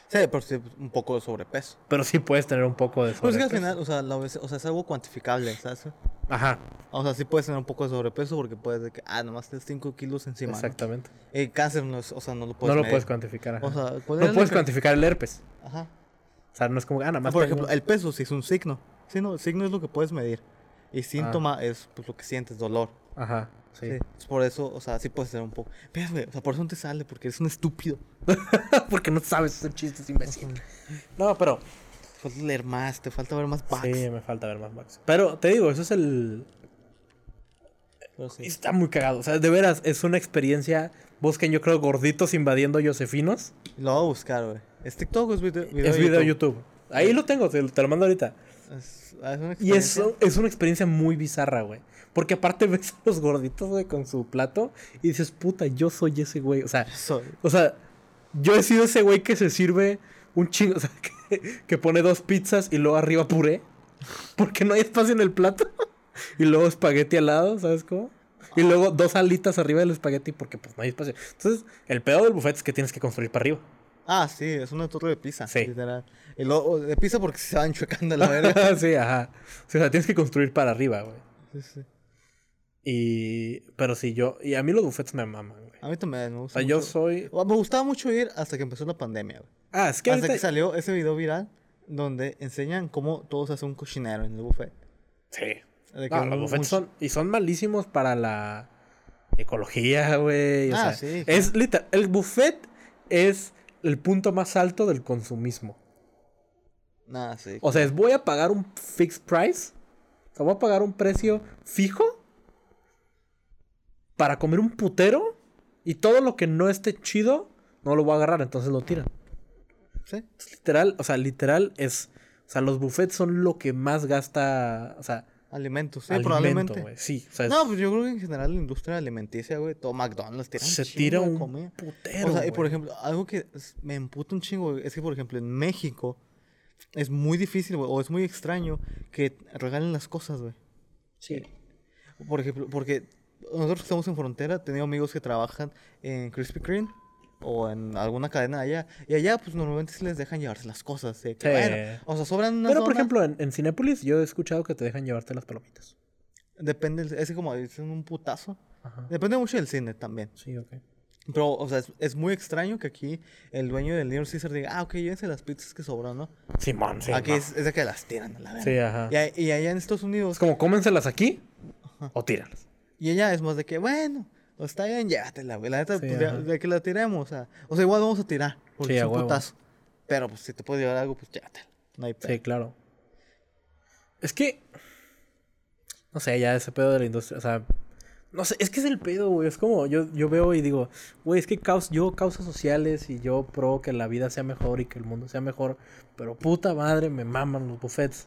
Sí, por sí, un poco de sobrepeso. pero sí puedes tener un poco de Pues es que al sobrepeso. final, o sea, la o sea, es algo cuantificable, ¿sabes? Ajá, O sea, sí puedes tener un poco de sobrepeso porque puedes de que, ah, nomás tienes 5 kilos encima. ¿no? exactamente. El cáncer no es, o sea, no lo No puedes lo medir. puedes cuantificar. ajá. O sea, ¿cuál no puedes cuantificar el herpes. Ajá. O sea, no es como, ah, nada Ah, más. por tengo- ejemplo, el peso sí es un signo. Sí, no, el signo es lo que puedes medir. Y Ah. síntoma es pues, lo que sientes, dolor. Ajá, sí. Sí. Por eso, o sea, sí puedes tener un poco. Pero, güey, o sea, por eso no te sale, porque eres un estúpido. Porque no sabes hacer chistes, imbécil. No, pero. Te falta leer más, te falta ver más bugs. Sí, me falta ver más Max. Pero te digo, eso es el. Pero sí. Está muy cagado. O sea, de veras, es una experiencia. Busquen, yo creo, gorditos invadiendo Josefinos. Lo voy a buscar, güey. ¿Es TikTok o es video, video es de video YouTube. Ahí lo tengo, te, te lo mando ahorita. Es, ah, es una Y es, es una experiencia muy bizarra, güey. Porque aparte ves a los gorditos, güey, con su plato y dices, puta, yo soy ese güey. O sea, Soy- o sea, yo he sido ese güey que se sirve un chingo, o sea, que, que pone dos pizzas y luego arriba puré. Porque no hay espacio en el plato. Y luego espagueti al lado, ¿sabes cómo? Y luego dos alitas arriba del espagueti porque pues no hay espacio. Entonces, el pedo del buffet es que tienes que construir para arriba. Ah, sí, es una torre de pizza. Sí. Literal. Y luego de pizza porque se van chuecando la verga. sí, ajá. O sea, tienes que construir para arriba, güey. sí, sí. Y... Pero sí, yo... Y a mí los buffets me maman, güey. A mí también me O gusta. sea, yo soy... Me gustaba mucho ir hasta que empezó la pandemia, güey. Ah, es que Hasta que salió ese video viral donde enseñan cómo todos hacen un cocinero en el buffet. Sí. De que No, un- los buffets son... Y son malísimos para la ecología, güey. O Ah, sea, sí, es literal... El buffet es el punto más alto del consumismo. Nah, sí. O sea, es voy a pagar un fixed price. O sea, voy a pagar un precio fijo para comer un putero y todo lo que no esté chido no lo voy a agarrar, entonces lo tiran. Sí. Es literal, o sea, literal es, o sea, los buffets son lo que más gasta, o sea, Alimentos, sí, alimento, probablemente. Sí, o sea, es- No, pues yo creo que en general la industria alimenticia, güey, todo McDonald's tira un se tira un comida. putero. O sea, y por ejemplo, algo que me emputa un chingo güey, es que, por ejemplo, en México es muy difícil, güey, o es muy extraño que regalen las cosas, güey. Sí. Por ejemplo, porque nosotros que estamos en frontera, tenemos amigos que trabajan en Krispy Kreme o en alguna cadena allá. Y allá, pues normalmente sí les dejan llevarse las cosas. de que, Sí. bueno, o sea, sobran una Pero por ejemplo, en, en Cinépolis yo he escuchado que te dejan llevarte las palomitas. Depende, es como dicen un putazo. Ajá. Depende mucho del cine también. Sí, ok. Pero, o sea, es, es muy extraño que aquí el dueño del Little Caesar diga, ah, ok, llévense las pizzas que sobran, ¿no? Simón, sí. aquí no. es, es de que las tiran la verga. Sí, ajá. Y, y allá en Estados Es Unidos, como cómenselas aquí o tíralas. Y allá es más de que, bueno, pues está bien, llévatela, güey. La neta, Sí, pues, de, que la tiremos, o sea, o sea, igual vamos a tirar, porque Sí, es un putazo. Pero, pues, si te puedes llevar algo, pues llévatela. No hay pedo. Sí, claro. Es que. No sé, ya ese pedo de la industria. O sea. No sé, es que es el pedo, güey. Es como yo, yo veo y digo, güey, es que caus yo causas sociales y yo pro que la vida sea mejor y que el mundo sea mejor. Pero puta madre, me maman los buffets.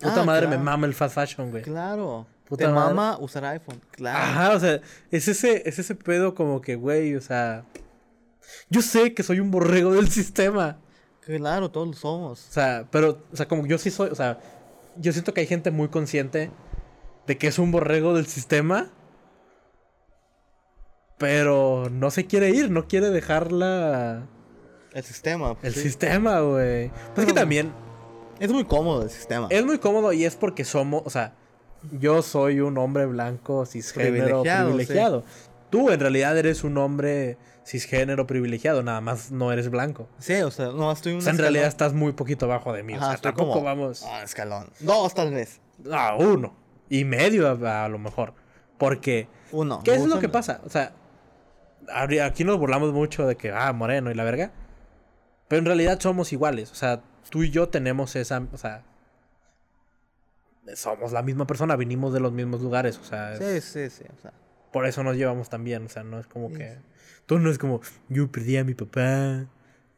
Puta Ah, madre, me mama el fast fashion, güey. Claro. Puta te madre. mama usar iPhone, claro. Ajá, o sea, es ese, es ese pedo como que, güey, o sea. Yo sé que soy un borrego del sistema. Claro, todos lo somos. O sea, pero, o sea, como yo sí soy, o sea, yo siento que hay gente muy consciente de que es un borrego del sistema, pero no se quiere ir, no quiere dejar la, El sistema. pues, el sí. sistema, güey. Pues es que también Es muy cómodo el sistema. es muy cómodo y es porque somos, o sea, yo soy un hombre blanco cisgénero Privilegiado, privilegiado. Tú en realidad eres un hombre cisgénero privilegiado, nada más no eres blanco. Sí, o sea, no, estoy un O sea, en escalón- realidad estás muy poquito abajo de mí. o Ajá, sea, estoy tampoco como- vamos. Ah, escalón. Dos, tal vez. a uno y medio a, a lo mejor. Porque, Uno. ¿qué es lo que pasa? O sea, aquí nos burlamos mucho de que, ah, moreno y la verga. Pero en realidad somos iguales. O sea, tú y yo tenemos esa, o sea, somos la misma persona, vinimos de los mismos lugares. O sea, es- Sí, sí, sí. O sea, por eso nos llevamos tan bien. O sea, no es como Sí, que... sí. Tú no es como, yo perdí a mi papá.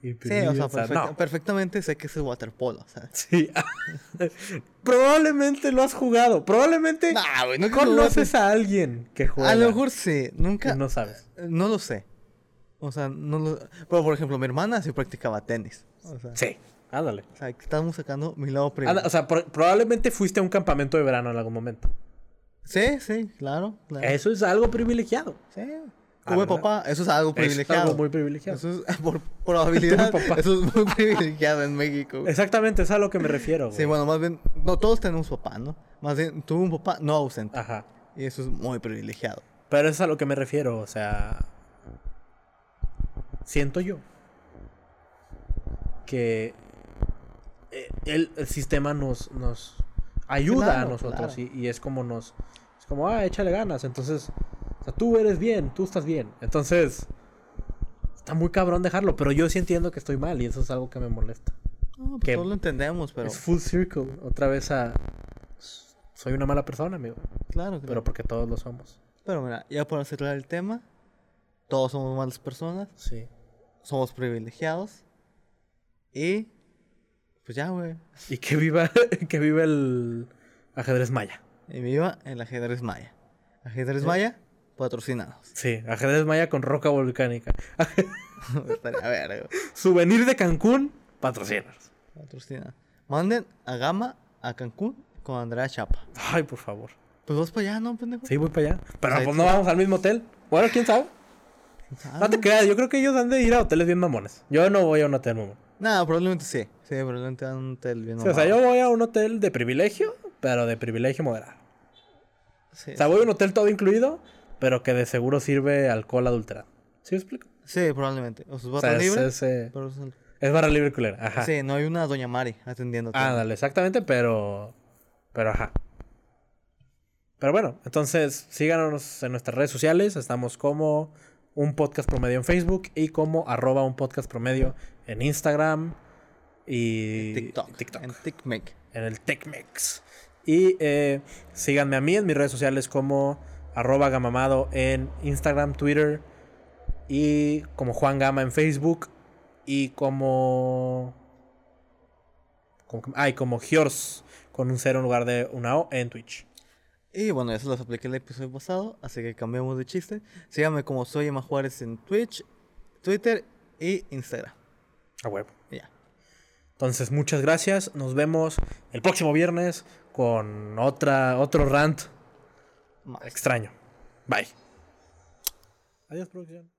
y sí, perdí o a-". sea, perfecta- no. perfectamente sé que es el waterpolo. O sea. Sí. Probablemente lo has jugado. Probablemente Nah, güey, que conoces a alguien que juega. A lo mejor sí, nunca. no sabes. No lo sé. O sea, no lo. Pero por ejemplo, mi hermana sí practicaba tenis. O sea, Sí. Ándale. o sea, estamos sacando mi lado privado. o sea, pro- probablemente fuiste a un campamento de verano en algún momento. Sí, sí, claro. claro. Eso es algo privilegiado. Sí. Ah, ¿verdad? papá, eso es algo Es privilegiado. algo muy privilegiado. Eso es por probabilidad. Tuve papá. eso es muy privilegiado en México. güey. Exactamente, es a lo que me refiero. Sí, bueno, más bien, no todos tenemos papá, ¿no? Más bien, tuve un papá no ausente. Ajá. Y eso es muy privilegiado. Pero es a lo que me refiero, o sea. Siento yo que el, el sistema nos, nos ayuda a Claro, nosotros claro. y, y es como nos. Es como, ah, échale ganas. Entonces, o sea, tú eres bien, tú estás bien. Entonces, está muy cabrón dejarlo, pero yo sí entiendo que estoy mal y eso es algo que me molesta. No, pues Que- todos lo entendemos, pero. Es full circle, otra vez a. Soy una mala persona, amigo. Claro, claro. Pero porque todos lo somos. Pero mira, ya para cerrar el tema, todos somos malas personas, Sí. somos privilegiados. Y. Pues ya, güey. Y que viva, que viva el ajedrez maya. Y viva el ajedrez maya. Ajedrez maya, patrocinados. Sí, ajedrez maya con roca volcánica. Estaría verga, güey. Souvenir de Cancún, patrocínanos. Patrocinados. Manden a Gama a Cancún con Andrea Chapa. Ay, por favor. Pues vas para allá, ¿no, pendejo? Sí, voy para allá. Pero pues te- no vamos al mismo hotel. Bueno, quién sabe. Ah, No te creas, yo creo que ellos han de ir a hoteles bien mamones. Yo no voy a un hotel mamón. Nada, probablemente sí. Sí, probablemente a un hotel bien Sí, o sea, yo voy a un hotel de privilegio, pero de privilegio moderado. Sí, O sea, voy a un hotel todo incluido, pero que de seguro sirve alcohol adulterado. ¿Sí me explico? sí, probablemente. O sea, O vas sea, es, libre. es, pero es- es barra libre culera. Ajá. Sí, no hay una Doña Mari atendiendo. Ándale, exactamente, pero. Pero ajá. Pero bueno, entonces síganos en nuestras redes sociales. Estamos como un podcast promedio en Facebook y como arroba un podcast promedio en Instagram y TikTok. TikTok. En en el TechMex. Y eh, síganme a mí en mis redes sociales como arroba gamamado en Instagram, Twitter y como Juan Gama en Facebook y como... como ay, como Giors con un cero en lugar de una O en Twitch. Y bueno, eso los apliqué el episodio pasado, así que cambiamos de chiste. Síganme como soy Emma Juárez en Twitch, Twitter y Instagram. A huevo. Ya. Entonces, muchas gracias. Nos vemos el próximo viernes con otra, otro rant Más. extraño. Bye. Adiós, producción.